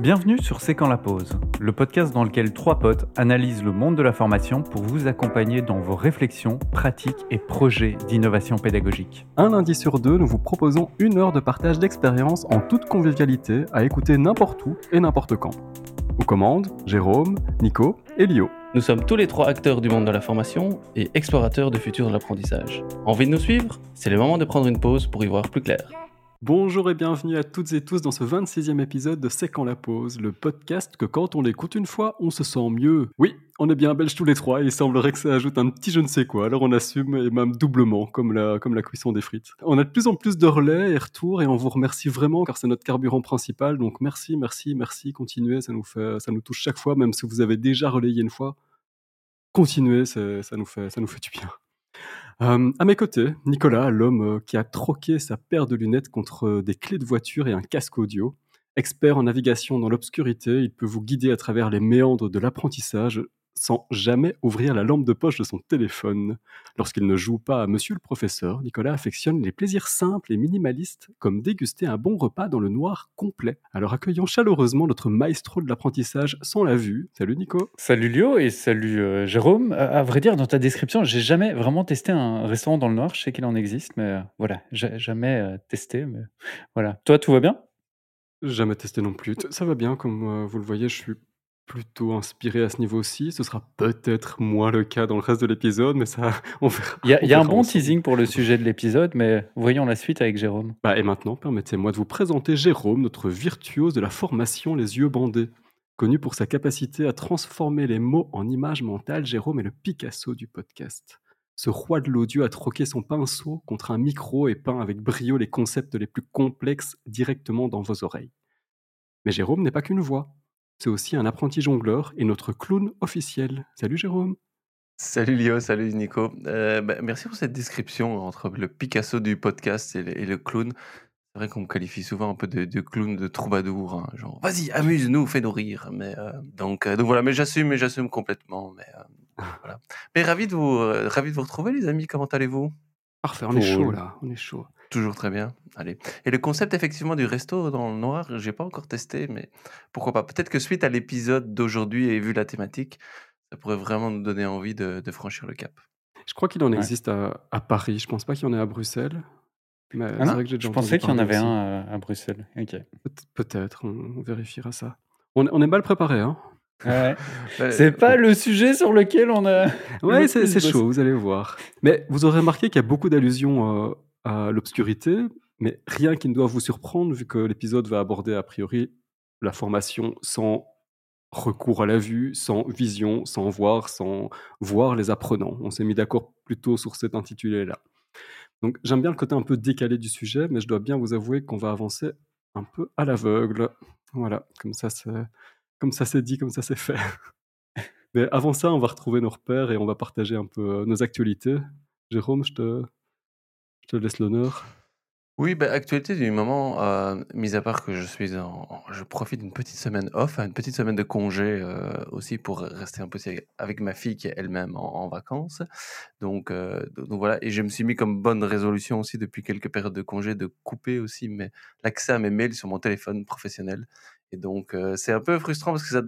Bienvenue sur C'est quand la pause, le podcast dans lequel trois potes analysent le monde de la formation pour vous accompagner dans vos réflexions, pratiques et projets d'innovation pédagogique. Un lundi sur deux, nous vous proposons une heure de partage d'expériences en toute convivialité à écouter n'importe où et n'importe quand. Aux commandes, Jérôme, Nico et Lio. Nous sommes tous les trois acteurs du monde de la formation et explorateurs du futur de l'apprentissage. Envie de nous suivre? C'est le moment de prendre une pause pour y voir plus clair. Bonjour et bienvenue à toutes et tous dans ce 26e épisode de C'est quand la pause, le podcast que quand on l'écoute une fois, on se sent mieux. Oui, on est bien belges tous les trois il semblerait que ça ajoute un petit je ne sais quoi, alors on assume et même doublement, comme la, comme la cuisson des frites. On a de plus en plus de relais et retours et on vous remercie vraiment car c'est notre carburant principal, donc merci, merci, merci, continuez, ça nous, fait, ça nous touche chaque fois, même si vous avez déjà relayé une fois. Continuez, ça nous, fait, ça nous fait du bien. Euh, à mes côtés, Nicolas, l'homme euh, qui a troqué sa paire de lunettes contre euh, des clés de voiture et un casque audio. Expert en navigation dans l'obscurité, il peut vous guider à travers les méandres de l'apprentissage sans jamais ouvrir la lampe de poche de son téléphone. Lorsqu'il ne joue pas à Monsieur le professeur, Nicolas affectionne les plaisirs simples et minimalistes, comme déguster un bon repas dans le noir complet. Alors accueillons chaleureusement notre maestro de l'apprentissage sans la vue. Salut Nico. Salut Lio et salut euh, Jérôme. À, vrai dire, dans ta description, j'ai jamais vraiment testé un restaurant dans le noir. Je sais qu'il en existe, mais euh, voilà, j'ai jamais euh, testé. Mais voilà. Toi, tout va bien? Jamais testé non plus. Ça va bien, comme vous le voyez, je suis plutôt inspiré à ce niveau-ci. Ce sera peut-être moins le cas dans le reste de l'épisode, mais ça, on verra. Il y a, un bon teasing pour le sujet de l'épisode, mais voyons la suite avec Jérôme. Bah, et maintenant, permettez-moi de vous présenter Jérôme, notre virtuose de la formation Les Yeux Bandés. Connu pour sa capacité à transformer les mots en images mentales, Jérôme est le Picasso du podcast. Ce roi de l'audio a troqué son pinceau contre un micro et peint avec brio les concepts les plus complexes directement dans vos oreilles. Mais Jérôme n'est pas qu'une voix. C'est aussi un apprenti jongleur et notre clown officiel. Salut Jérôme. Salut Lio, salut Nico. Euh, bah, merci pour cette description entre le Picasso du podcast et le, clown. C'est vrai qu'on me qualifie souvent un peu de, clown, de troubadour, hein, genre vas-y, amuse-nous, fais-nous rire. Mais euh, donc, euh, donc voilà, mais j'assume, mais j'assume complètement. Mais voilà. Mais ravi de vous, ravi de vous retrouver, les amis. Comment allez-vous? Parfait, on est chaud là, on est chaud. Toujours très bien. Allez. Et le concept effectivement du resto dans le noir, j'ai pas encore testé, mais pourquoi pas. Peut-être que suite à l'épisode d'aujourd'hui et vu la thématique, ça pourrait vraiment nous donner envie de, franchir le cap. Je crois qu'il en existe à, Paris. Je pense pas qu'il y en ait à Bruxelles. Mais ah vrai que je pensais qu'il y en avait un à, Bruxelles. Peut-être, on, vérifiera ça. On, on est mal préparé, hein Ouais. c'est pas le sujet sur lequel on a. Ouais, c'est chaud, vous allez voir. Mais vous aurez remarqué qu'il y a beaucoup d'allusions euh, à l'obscurité, mais rien qui ne doit vous surprendre, vu que l'épisode va aborder a priori la formation sans recours à la vue, sans vision, sans voir, sans voir les apprenants. On s'est mis d'accord plutôt sur cet intitulé-là. Donc j'aime bien le côté un peu décalé du sujet, mais je dois bien vous avouer qu'on va avancer un peu à l'aveugle. Voilà, comme ça c'est comme ça c'est dit, comme ça c'est fait. Mais avant ça, on va retrouver nos repères et on va partager un peu euh, nos actualités. Jérôme, je te, je te laisse l'honneur. Oui, bah, actualité du moment, euh, mis à part que je suis en, je profite d'une petite semaine off, une petite semaine de congé euh, aussi pour rester un peu avec ma fille qui est elle-même en, vacances. Donc, donc voilà, et je me suis mis comme bonne résolution aussi depuis quelques périodes de congé de couper aussi l'accès à mes mails sur mon téléphone professionnel. Et donc, c'est un peu frustrant parce que ça,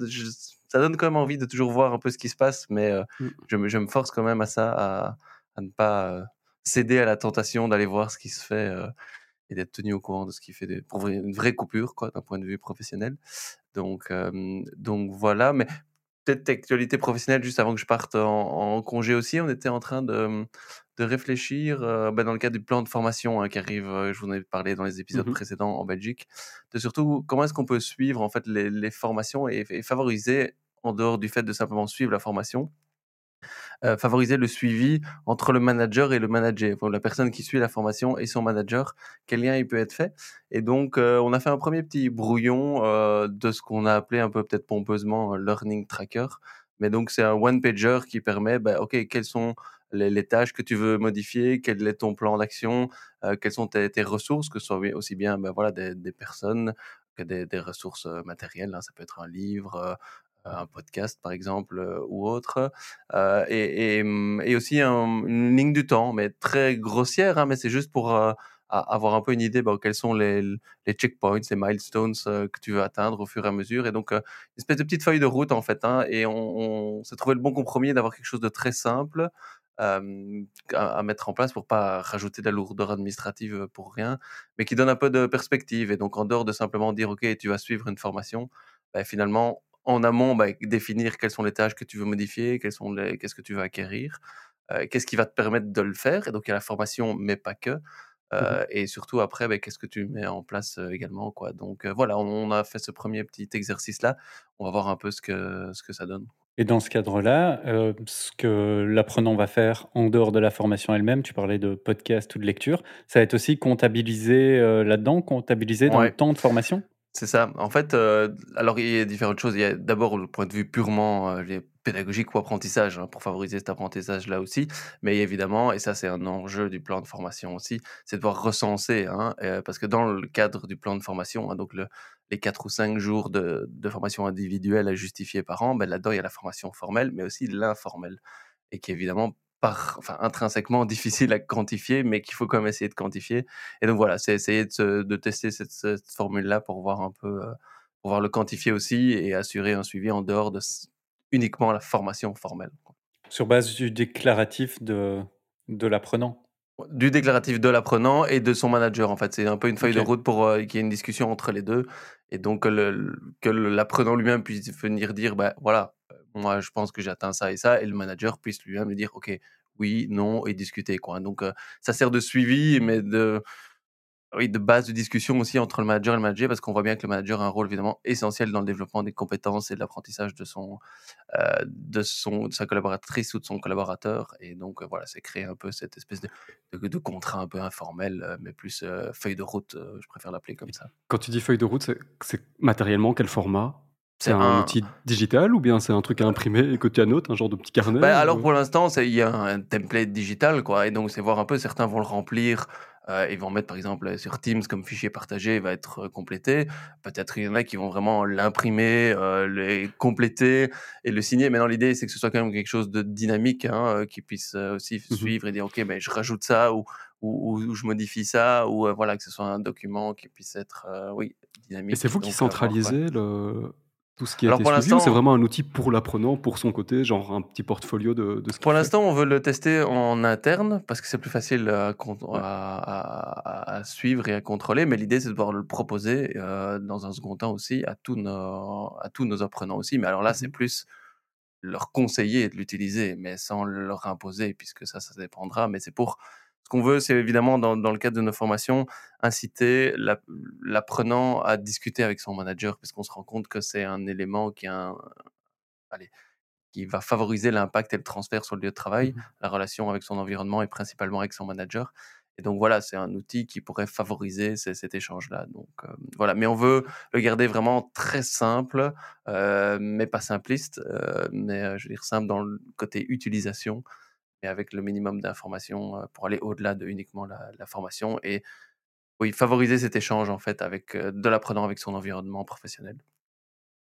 ça, donne quand même envie de toujours voir un peu ce qui se passe, mais mmh. je, me, je, me, force quand même à ça, à, à ne pas céder à la tentation d'aller voir ce qui se fait et d'être tenu au courant de ce qui fait des, pour une vraie coupure, quoi, d'un point de vue professionnel. Donc, donc voilà, mais peut-être actualité professionnelle, juste avant que je parte en, en, congé aussi, on était en train de, de réfléchir, euh, bah, dans le cadre du plan de formation hein, qui arrive, euh, je vous en ai parlé dans les épisodes mmh précédents en Belgique, de surtout comment est-ce qu'on peut suivre en fait les, formations et, favoriser, en dehors du fait de simplement suivre la formation, euh, favoriser le suivi entre le manager et le manager, la personne qui suit la formation et son manager, quel lien il peut être fait. Et donc, on a fait un premier petit brouillon de ce qu'on a appelé un peu peut-être pompeusement Learning Tracker. Mais donc, c'est un one-pager qui permet, bah, OK, quels sont les, tâches que tu veux modifier, quel est ton plan d'action, euh, quelles sont tes, ressources, que ce soit aussi bien ben voilà, des, personnes que des, ressources euh, matérielles. Hein. ça peut être un livre, euh, un podcast par exemple ou autre, et, et, et, aussi une ligne du temps, mais très grossière, hein, mais c'est juste pour avoir un peu une idée bah, quels sont les, checkpoints, les milestones que tu veux atteindre au fur et à mesure. Et donc, une espèce de petite feuille de route en fait. Hein, et on, on s'est trouvé le bon compromis d'avoir quelque chose de très simple à, mettre en place pour pas rajouter de la lourdeur administrative pour rien, mais qui donne un peu de perspective. Et donc, en dehors de simplement dire, OK, tu vas suivre une formation, bah, finalement, en amont, bah, définir quelles sont les tâches que tu veux modifier, quelles sont les, qu'est-ce que tu veux acquérir, qu'est-ce qui va te permettre de le faire. Et donc, il y a la formation, mais pas que. Mmh et surtout après, bah, qu'est-ce que tu mets en place également, quoi. Donc voilà, on, a fait ce premier petit exercice là. On va voir un peu ce que ce que ça donne. Et dans ce cadre-là, euh, ce que l'apprenant va faire en dehors de la formation elle-même, tu parlais de podcast ou de lecture, ça va être aussi comptabilisé euh, là-dedans, comptabilisé dans le temps de formation? C'est ça. En fait, alors il y a différentes choses. Il y a d'abord le point de vue purement pédagogique ou apprentissage, hein, pour favoriser cet apprentissage-là aussi. Mais évidemment, et ça c'est un enjeu du plan de formation aussi, c'est de pouvoir recenser, hein, parce que dans le cadre du plan de formation, hein, donc le, les 4 ou 5 jours de, formation individuelle à justifier par an, ben là-dedans, il y a la formation formelle, mais aussi l'informelle, et qui évidemment par, enfin, intrinsèquement difficile à quantifier, mais qu'il faut quand même essayer de quantifier. Et donc voilà, c'est essayer de, tester cette, formule-là pour voir un peu, euh, pour voir le quantifier aussi et assurer un suivi en dehors de uniquement la formation formelle. Sur base du déclaratif de, de l'apprenant? Du déclaratif de l'apprenant et de son manager, en fait. C'est un peu une feuille de route pour euh, qu'il y ait une discussion entre les deux. Et donc, que l'apprenant lui-même puisse venir dire, bah, voilà, moi, je pense que j'atteins ça et ça. Et le manager puisse lui-même lui dire, OK, oui, non, et discuter, quoi. Donc, euh, ça sert de suivi, mais de, oui, de base de discussion aussi entre le manager et le manager, parce qu'on voit bien que le manager a un rôle évidemment essentiel dans le développement des compétences et de l'apprentissage de son, euh, de son, sa collaboratrice ou de son collaborateur. Et donc euh, voilà, c'est créer un peu cette espèce de, de, contrat un peu informel, mais plus feuille de route, je préfère l'appeler comme ça. Quand tu dis feuille de route, c'est matériellement quel format? C'est un, outil digital ou bien c'est un truc à imprimer et que tu annotes, un genre de petit carnet bah, Alors pour l'instant, il y a un template digital, quoi, et donc c'est voir un peu, certains vont le remplir euh, ils vont mettre par exemple sur Teams comme fichier partagé, il va être euh, complété. Peut-être il y en a qui vont vraiment l'imprimer, euh, le compléter et le signer. Maintenant, l'idée, c'est que ce soit quand même quelque chose de dynamique, hein, qui puisse aussi mmh suivre et dire, OK, ben, je rajoute ça ou, ou, je modifie ça, ou voilà, que ce soit un document qui puisse être, oui, dynamique. Et c'est vous qui centralisez le tout ce qui a été suivi, c'est vraiment un outil pour l'apprenant, pour son côté, genre un petit portfolio de, de ce Pour l'instant, on veut le tester en interne parce que c'est plus facile à, à, suivre et à contrôler, mais l'idée, c'est de pouvoir le proposer euh, dans un second temps aussi à tous nos, à tous nos apprenants aussi. Mais alors là, c'est mmh plus leur conseiller de l'utiliser, mais sans leur imposer, puisque ça, ça dépendra. Mais c'est pour qu'on veut, c'est évidemment, dans, le cadre de nos formations, inciter l'apprenant à discuter avec son manager, puisqu'on se rend compte que c'est un élément qui, qui va favoriser l'impact et le transfert sur le lieu de travail, mmh la relation avec son environnement et principalement avec son manager. Et donc voilà, c'est un outil qui pourrait favoriser cet échange-là. Donc euh, voilà, mais on veut le garder vraiment très simple, euh, mais pas simpliste, euh, mais je veux dire simple dans le côté utilisation mais avec le minimum d'informations pour aller au-delà de uniquement la, formation et oui, favoriser cet échange en fait avec de l'apprenant avec son environnement professionnel.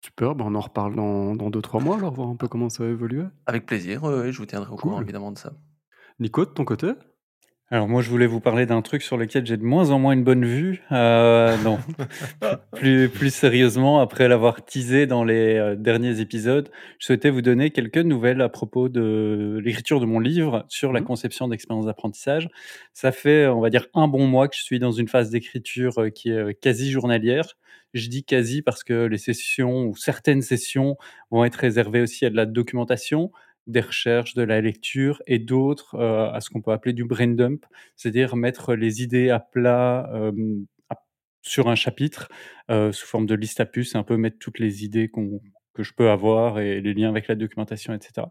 Super, ben on en reparle dans 2-3 mois alors, voir un peu comment ça va évoluer. Avec plaisir, je vous tiendrai au courant évidemment de ça. Nico, de ton côté? Alors moi, je voulais vous parler d'un truc sur lequel j'ai de moins en moins une bonne vue. Euh, non, plus, plus sérieusement, après l'avoir teasé dans les euh, derniers épisodes, je souhaitais vous donner quelques nouvelles à propos de l'écriture de mon livre sur la mmh. conception d'expérience d'apprentissage. Ça fait, on va dire, un bon mois que je suis dans une phase d'écriture euh, qui est quasi journalière. Je dis quasi parce que les sessions ou certaines sessions vont être réservées aussi à de la documentation, des recherches, de la lecture et d'autres euh, à ce qu'on peut appeler du brain dump, c'est-à-dire mettre les idées à plat euh, sur un chapitre euh, sous forme de liste à puces, un peu mettre toutes les idées que je peux avoir et les liens avec la documentation, etc.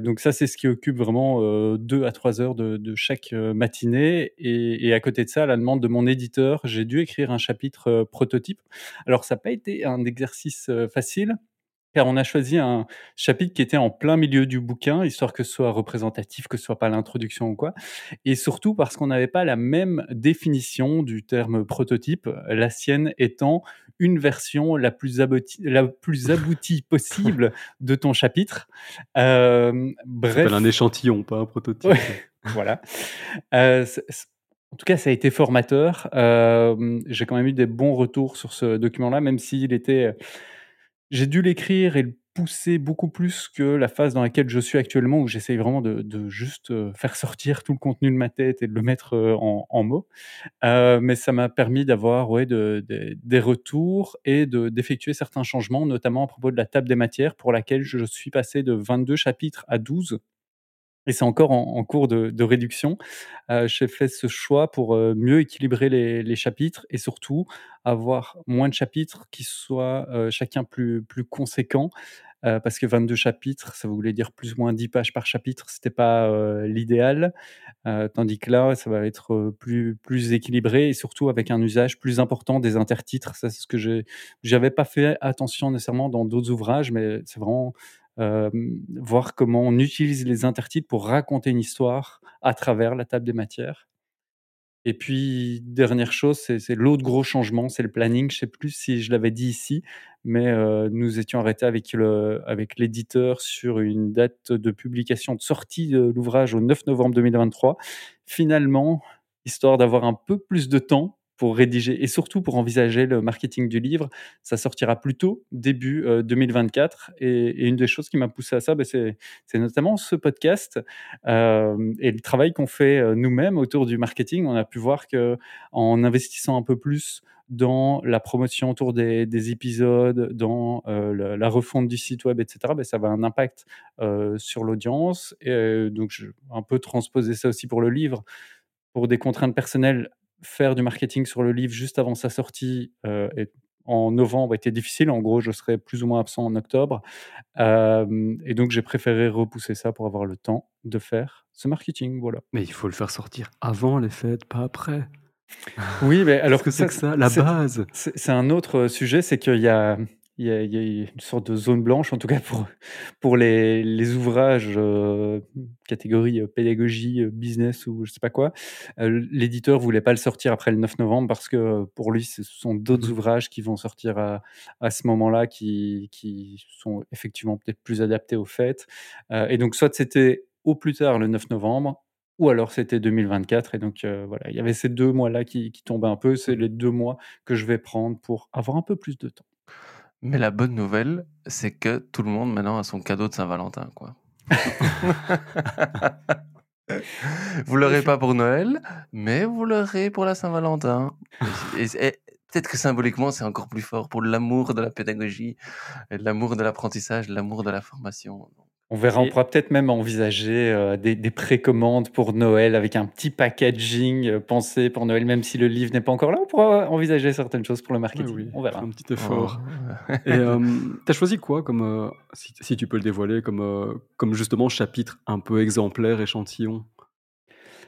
donc ça, c'est ce qui occupe vraiment deux à trois heures de, chaque matinée. Et, et, à côté de ça, à la demande de mon éditeur, j'ai dû écrire un chapitre prototype. Alors ça n'a pas été un exercice facile car on a choisi un chapitre qui était en plein milieu du bouquin, histoire que ce soit représentatif, que ce soit pas l'introduction ou quoi. Et surtout parce qu'on n'avait pas la même définition du terme prototype, la sienne étant une version la plus aboutie, la plus aboutie possible de ton chapitre. Euh, bref. un échantillon, pas un prototype. voilà. Euh, en tout cas, ça a été formateur. j'ai quand même eu des bons retours sur ce document-là, même s'il était, j'ai dû l'écrire et le pousser beaucoup plus que la phase dans laquelle je suis actuellement, où j'essaye vraiment de juste, faire sortir tout le contenu de ma tête et de le mettre, en mots. mais ça m'a permis d'avoir, ouais, des retours et d'effectuer certains changements, notamment à propos de la table des matières pour laquelle je suis passé de 22 chapitres à 12 et c'est encore en cours de réduction. j'ai fait ce choix pour, mieux équilibrer les chapitres et surtout avoir moins de chapitres qui soient, chacun plus plus conséquents, parce que 22 chapitres, ça voulait dire plus ou moins 10 pages par chapitre, c'était pas, l'idéal. tandis que là, ça va être, plus équilibré et surtout avec un usage plus important des intertitres. Ça, c'est ce que j'avais pas fait attention nécessairement dans d'autres ouvrages, mais c'est vraiment voir comment on utilise les intertitres pour raconter une histoire à travers la table des matières. Et puis, dernière chose, c'est l'autre gros changement, c'est le planning. Je sais plus si je l'avais dit ici, mais nous étions arrêtés avec avec l'éditeur sur une date de publication de sortie de l'ouvrage au 9 novembre 2023. Finalement, histoire d'avoir un peu plus de temps pour rédiger et surtout pour envisager le marketing du livre. Ça sortira plus tôt, début 2024. Et, une des choses qui m'a poussé à ça, bah, c'est notamment ce podcast euh, et le travail qu'on fait euh, nous-mêmes autour du marketing. On a pu voir que en investissant un peu plus dans la promotion autour des, épisodes, dans euh, la, refonte du site web, etc., bah, ça va un impact sur l'audience. Et donc, je un peu transposer ça aussi pour le livre. Pour des contraintes personnelles, faire du marketing sur le livre juste avant sa sortie euh, en novembre était difficile. En gros, je serais plus ou moins absent en octobre. Euh, et donc, j'ai préféré repousser ça pour avoir le temps de faire ce marketing. Voilà. Mais il faut le faire sortir avant les fêtes, pas après. Oui, mais alors que c'est que ça, la base. C'est un autre sujet, c'est qu'il y a il y, a, une sorte de zone blanche, en tout cas pour, pour les, les ouvrages euh, catégorie euh, pédagogie, euh, business ou je sais pas quoi. L'éditeur voulait pas le sortir après le 9 novembre parce que pour lui, ce sont d'autres mmh ouvrages qui vont sortir à, à ce moment-là qui, qui sont effectivement peut-être plus adaptés aux fêtes. et donc, soit c'était au plus tard le 9 novembre, ou alors c'était 2024. Et donc, voilà, il y avait ces deux mois-là qui, qui tombaient un peu. C'est les deux mois que je vais prendre pour avoir un peu plus de temps. Mais la bonne nouvelle, c'est que tout le monde maintenant a son cadeau de Saint-Valentin, quoi. vous l'aurez pas pour Noël, mais vous l'aurez pour la Saint-Valentin. Et, peut-être que symboliquement, c'est encore plus fort pour l'amour de la pédagogie, l'amour de l'apprentissage, l'amour de la formation. On verra, on pourra peut-être même envisager euh, des, précommandes pour Noël avec un petit packaging euh, pensé pour Noël, même si le livre n'est pas encore là. On pourra envisager certaines choses pour le marketing. On verra. Un petit effort. Oh. Et euh, tu as choisi quoi comme, si, tu peux le dévoiler, comme, comme justement chapitre un peu exemplaire, échantillon?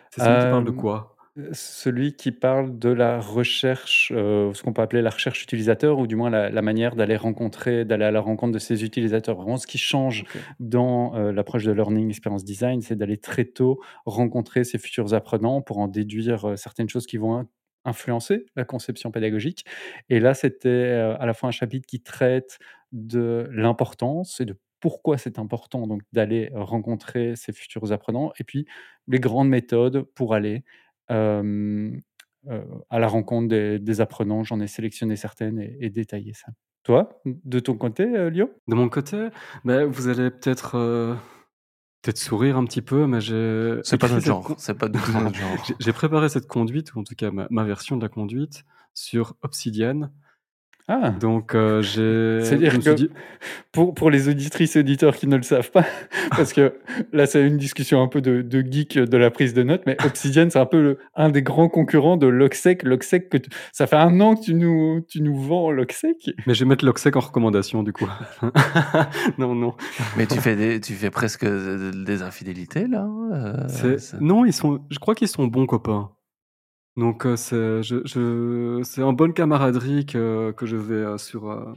C'est ça qui parle de quoi? Celui qui parle de la recherche, euh, ce qu'on peut appeler la recherche utilisateur ou du moins la manière d'aller rencontrer d'aller à la rencontre de ses utilisateurs. Vraiment ce qui change dans, euh, l'approche de learning experience design, c'est d'aller très tôt rencontrer ses futurs apprenants pour en déduire, euh, certaines choses qui vont influencer la conception pédagogique et là, c'était, à la fois un chapitre qui traite de l'importance et de pourquoi c'est important donc d'aller rencontrer ses futurs apprenants et puis les grandes méthodes pour aller à la rencontre des apprenants. J'en ai sélectionné certaines et détaillé ça. Toi, de ton côté, Lio? De mon côté, bah, vous allez peut-être, peut-être sourire un petit peu, mais j'ai C'est pas notre genre, c'est pas notre genre. j'ai préparé cette conduite ou en tout cas ma version de la conduite sur Obsidian. Ah! Donc, euh, j'ai C'est-à-dire que pour pour les auditrices et auditeurs qui ne le savent pas, parce que là, c'est une discussion un peu de de geek de la prise de notes, mais Obsidian, c'est un peu un des grands concurrents de Logsec. Logsec que ça fait un an que tu nous tu nous vends Logsec. Mais je vais mettre Logsec en recommandation du coup. Non, non. Mais tu fais des tu fais presque, des infidélités là, euh, non, ils sont je crois qu'ils sont bons copains. Donc, c'est je c'est en bonne camaraderie que que je vais, sur,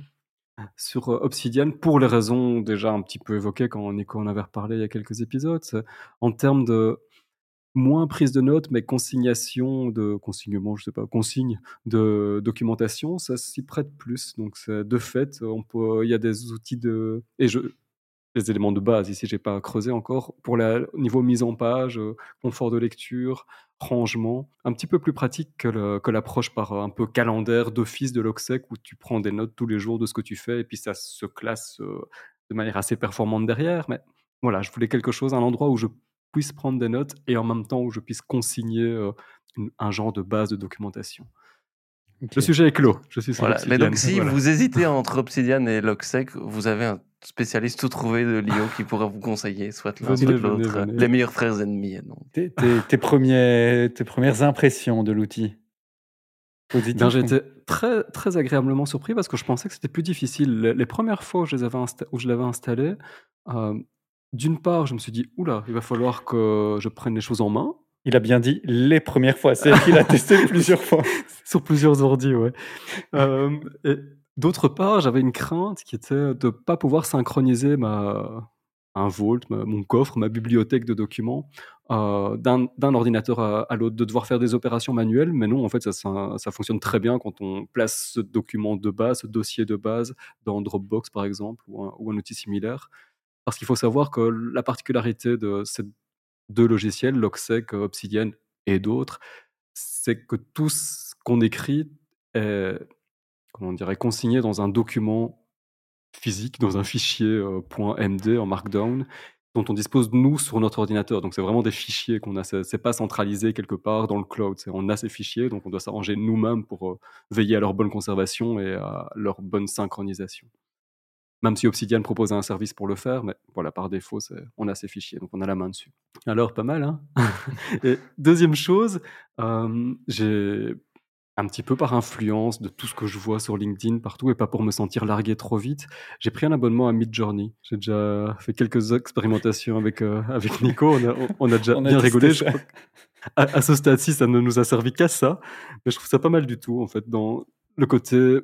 sur, Obsidian pour les raisons déjà un petit peu évoquées quand Nico en avait reparlé il y a quelques épisodes. en termes de moins prise de notes, mais consignation de consignement, je sais pas, consigne de documentation, ça s'y prête plus. Donc de fait, il y a des outils de et je les éléments de base ici, j'ai pas creusé encore. Pour la niveau mise en page, confort de lecture, rangement, un petit peu plus pratique que l'approche par un peu calendaire d'office de l'Ocsec où tu prends des notes tous les jours de ce que tu fais et puis ça se classe de manière assez performante derrière. Mais voilà, je voulais quelque chose, un endroit où je puisse prendre des notes et en même temps où je puisse consigner un genre de base de documentation. Le sujet est clos. Je suis voilà. Mais donc, si vous hésitez entre Obsidian et Logsec, vous avez un spécialiste tout trouvé de Lio qui pourra vous conseiller, soit l'un, soit l'autre. Les meilleurs frères ennemis. Tes, tes, premiers, tes premières impressions de l'outil ben, J'étais très, très agréablement surpris parce que je pensais que c'était plus difficile. Les, premières fois où je, où je l'avais installé, euh, d'une part, je me suis dit, oula, il va falloir que je prenne les choses en main. Il a bien dit les premières fois, c'est qu'il a testé plusieurs fois. Sur plusieurs ordi, ouais. Euh, et d'autre part, j'avais une crainte qui était de ne pas pouvoir synchroniser ma, un Vault, mon coffre, ma bibliothèque de documents euh, d'un ordinateur à, l'autre, de devoir faire des opérations manuelles. Mais non, en fait, ça, ça, fonctionne très bien quand on place ce document de base, ce dossier de base dans Dropbox, par exemple, ou un, ou un outil similaire. Parce qu'il faut savoir que la particularité de ces deux logiciels, Logsec, Obsidian et d'autres, c'est que tout ce qu'on écrit est, on dirait, consigné dans un document physique, dans un fichier euh, .md en Markdown, dont on dispose nous sur notre ordinateur. Donc c'est vraiment des fichiers qu'on a. C'est pas centralisé quelque part dans le cloud. On a ces fichiers, donc on doit s'arranger nous-mêmes pour euh, veiller à leur bonne conservation et à leur bonne synchronisation même si Obsidian propose un service pour le faire, mais voilà, par défaut, on a ces fichiers, donc on a la main dessus. Alors, pas mal, hein Et deuxième chose, euh, j'ai un petit peu par influence de tout ce que je vois sur LinkedIn partout et pas pour me sentir largué trop vite, j'ai pris un abonnement à Midjourney. J'ai déjà fait quelques expérimentations avec, euh, avec Nico, on a, déjà bien rigolé. à, à, ce stade-ci, ça ne nous a servi qu'à ça, mais je trouve ça pas mal du tout, en fait, dans le côté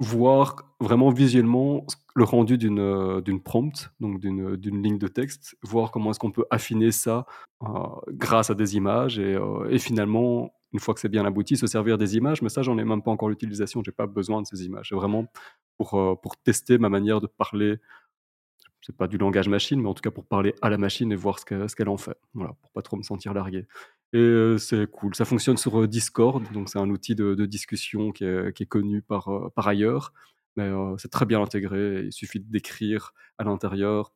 voir vraiment visuellement le rendu d'une euh, d'une prompt, donc d'une d'une ligne de texte, voir comment est-ce qu'on peut affiner ça euh, grâce à des images et, euh, et, finalement, une fois que c'est bien abouti, se servir des images. Mais ça, j'en ai même pas encore l'utilisation. J'ai pas besoin de ces images. C'est vraiment pour pour tester ma manière de parler. C'est pas du langage machine, mais en tout cas pour parler à la machine et voir ce qu'elle en fait. Voilà, pour pas trop me sentir largué. Et c'est cool. Ça fonctionne sur Discord, donc c'est un outil de, discussion qui est, connu par, par ailleurs. Mais c'est très bien intégré. Il suffit d'écrire à l'intérieur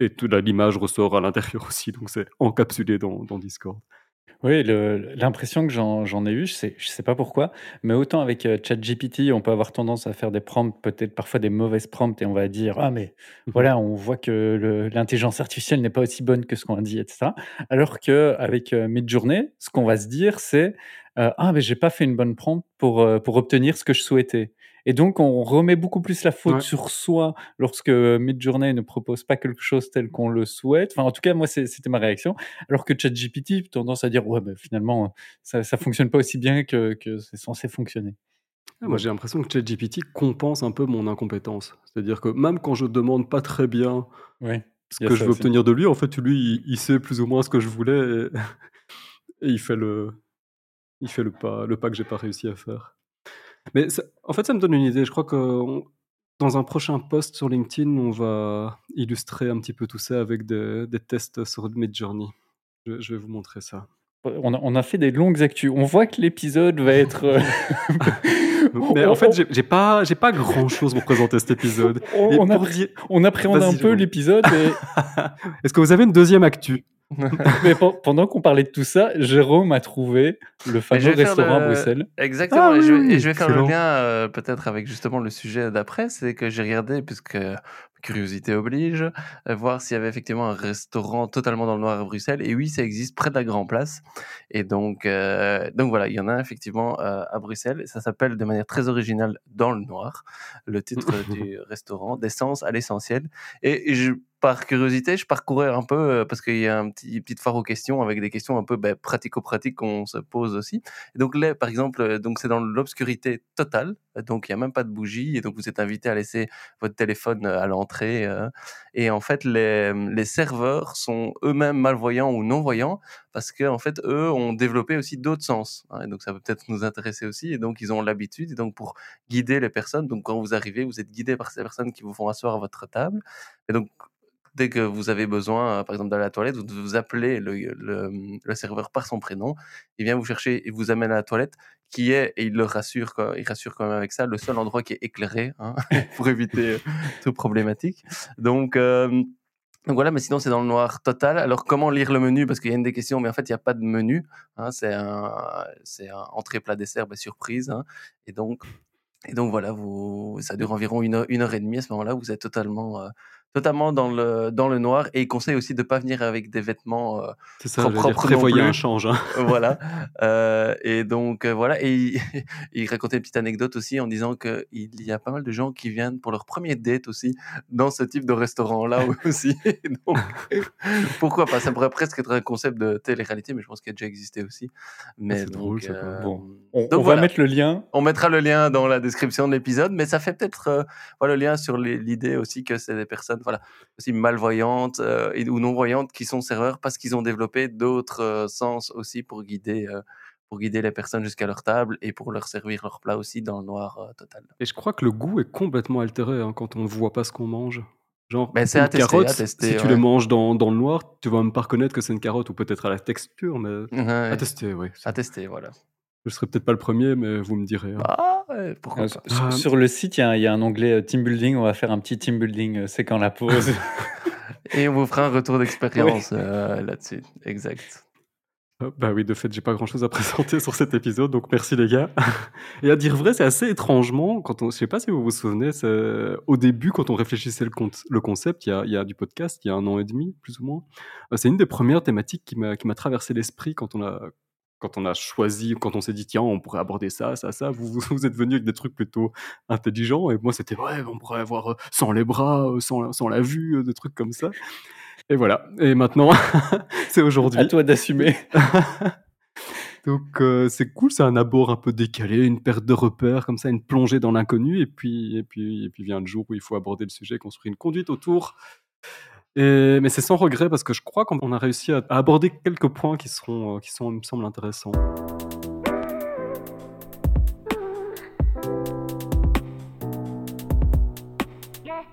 et l'image ressort à l'intérieur aussi. Donc c'est encapsulé dans Discord. Oui, l'impression que j'en ai eu, je sais, je sais pas pourquoi, mais autant avec euh, ChatGPT, on peut avoir tendance à faire des prompts, peut-être parfois des mauvaises prompts, et on va dire ah mais voilà, on voit que l'intelligence artificielle n'est pas aussi bonne que ce qu'on a dit, etc. Alors que avec euh, Midjourney, ce qu'on va se dire, c'est euh, ah mais j'ai pas fait une bonne prompt pour pour obtenir ce que je souhaitais. Et donc, on remet beaucoup plus la faute sur soi lorsque Midjourney ne propose pas quelque chose tel qu'on le souhaite. Enfin, en tout cas, moi, c'était ma réaction. Alors que ChatGPT tendance à dire, ouais, bah, finalement, ça, ça fonctionne pas aussi bien que, que c'est censé fonctionner. Ah, moi, j'ai l'impression que ChatGPT compense un peu mon incompétence. C'est-à-dire que même quand je demande pas très bien ce que je veux obtenir de lui, en fait, lui, il, sait plus ou moins ce que je voulais et, il fait le, il fait le pas, le pas que j'ai pas réussi à faire. Mais en fait, ça me donne une idée. Je crois que dans un prochain post sur LinkedIn, on va illustrer un petit peu tout ça avec des, tests sur Midjourney. Je, je vais vous montrer ça. On a, on a, fait des longues actus. On voit que l'épisode va être. Euh, Mais en fait, j'ai pas, j'ai pas grand chose pour présenter cet épisode. On, on appréhende un peu l'épisode. Est-ce que vous avez une deuxième actu? Mais pendant qu'on parlait de tout ça, Jérôme a trouvé le fameux restaurant à Bruxelles. Exactement, ah et, je, vais faire le lien euh, peut-être avec justement le sujet d'après, c'est que j'ai regardé, puisque curiosité oblige, euh, voir s'il y avait effectivement un restaurant totalement dans le noir à Bruxelles. Et oui, ça existe près de la Grand Place. Et donc, euh, donc voilà, il y en a effectivement à Bruxelles. Ça s'appelle de manière très originale Dans le noir, le titre du restaurant, d'essence à l'essentiel. Et je par curiosité, je parcourais un peu euh, parce qu'il y a un petit petite foire aux questions avec des questions un peu ben, pratico-pratiques qu'on se pose aussi. Donc là, par exemple, euh, donc c'est dans l'obscurité totale, donc il y a même pas de bougie et donc vous êtes invité à laisser votre téléphone euh, à l'entrée. et en fait, les, les serveurs sont eux-mêmes malvoyants ou non voyants parce que en fait, eux ont développé aussi d'autres sens. Hein, et donc ça peut peut-être nous intéresser aussi. Et donc ils ont l'habitude et donc pour guider les personnes. Donc quand vous arrivez, vous êtes guidé par ces personnes qui vous font asseoir à votre table. Et donc dès que vous avez besoin, par exemple, d'aller à la toilette, vous, appelez le, serveur par son prénom, il vient vous chercher et vous amène à la toilette, qui est, et il le rassure, il rassure quand même avec ça, le seul endroit qui est éclairé, hein, pour éviter toute problématique. Donc, donc voilà, mais sinon c'est dans le noir total. Alors comment lire le menu? Parce qu'il y a une des questions, mais en fait il n'y a pas de menu. Hein, c'est un, entrée plat dessert, bah, surprise. Hein, et donc, voilà, ça dure environ une heure, et demie. À ce moment-là, vous êtes totalement, euh, totalement dans le, dans le noir. Et il conseille aussi de ne pas venir avec des vêtements euh, C'est ça, propres. Prévoyez un change. Hein. voilà. Euh, et donc, euh, voilà. Et il, il, racontait une petite anecdote aussi en disant qu'il y a pas mal de gens qui viennent pour leur premier date aussi dans ce type de restaurant-là aussi. donc, pourquoi pas? Ça pourrait presque être un concept de télé-réalité, mais je pense qu'il a déjà existé aussi. Ah, mais c'est drôle, ça. Bon. On, donc, on va mettre le lien. On mettra le lien dans la description de l'épisode, mais ça fait peut-être voilà, le lien sur l'idée aussi que c'est des personnes voilà, aussi malvoyantes euh, ou non-voyantes qui sont serveurs parce qu'ils ont développé d'autres euh, sens aussi pour guider, euh, pour guider les personnes jusqu'à leur table et pour leur servir leur plat aussi dans le noir total. Et je crois que le goût est complètement altéré hein, quand on ne voit pas ce qu'on mange. Genre, ben, c'est une carotte, si tu les manges dans, dans, le noir, tu vas même pas reconnaître que c'est une carotte ou peut-être à la texture, mais à tester, oui. À tester, voilà. Je serai peut-être pas le premier, mais vous me direz. Hein. Ah, pourquoi pas. Sur, sur, le site, il y, y, a un onglet team building. On va faire un petit team building. C'est quand la pause. Et on vous fera un retour d'expérience euh, là-dessus. Exact. Bah oui, de fait, j'ai pas grand chose à présenter sur cet épisode, donc merci les gars. Et à dire vrai, c'est assez étrangement, quand on, je sais pas si vous vous souvenez, au début, quand on réfléchissait le, le concept, il y, a, il y, a, du podcast, il y a un an et demi, plus ou moins, euh, c'est une des premières thématiques qui m'a traversé l'esprit quand on a, quand on a choisi, quand on s'est dit, tiens, on pourrait aborder ça, ça, ça, vous, vous êtes venu avec des trucs plutôt intelligents, et moi, c'était, ouais, on pourrait avoir euh, sans les bras, euh, sans, sans la vue, des trucs comme ça. Et voilà. Et maintenant, c'est aujourd'hui. À toi d'assumer. Donc euh, c'est cool, c'est un abord un peu décalé, une perte de repères comme ça, une plongée dans l'inconnu, et puis et puis et puis vient le jour où il faut aborder le sujet, construire une conduite autour. Mais c'est sans regret parce que je crois qu'on a réussi à, aborder quelques points qui seront qui sont, me semble, intéressants.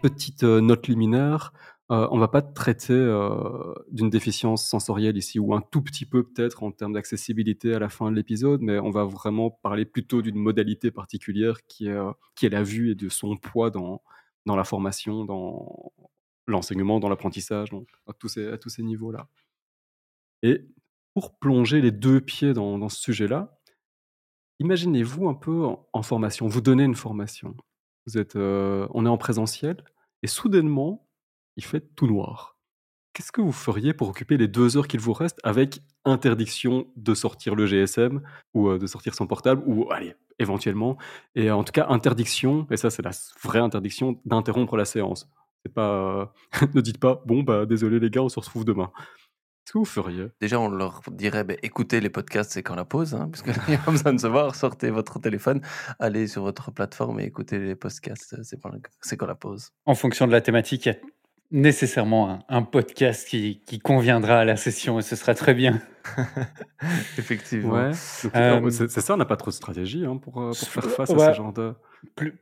Petite note liminaire, euh, on va pas traiter euh, d'une déficience sensorielle ici, ou un tout petit peu peut-être en termes d'accessibilité à la fin de l'épisode, mais on va vraiment parler plutôt d'une modalité particulière qui est, euh, qui est la vue et de son poids dans, dans la formation, dans l'enseignement, dans l'apprentissage, à tous ces, à tous ces niveaux-là. Et pour plonger les deux pieds dans, dans ce sujet-là, imaginez-vous un peu en, en, formation, vous donnez une formation. Vous êtes, on est en présentiel, et soudainement, il fait tout noir. Qu'est-ce que vous feriez pour occuper les deux heures qu'il vous reste avec interdiction de sortir le GSM ou euh, de sortir son portable ou allez éventuellement et en tout cas interdiction et ça c'est la vraie interdiction d'interrompre la séance? C'est pas ne dites pas bon bah désolé les gars on se retrouve demain. Qu'est-ce que vous feriez Déjà, on leur dirait bah, écoutez les podcasts, c'est quand la pause, hein, parce qu'il n'y a pas besoin de se voir. Sortez votre téléphone, allez sur votre plateforme et écoutez les podcasts, c'est quand la pause. En fonction de la thématique, il y a nécessairement un, podcast qui, conviendra à la session et ce sera très bien. Effectivement. Ouais. Euh, c'est ça, on n'a pas trop de stratégie hein, pour, euh, pour, faire face à ce genre de. Plus,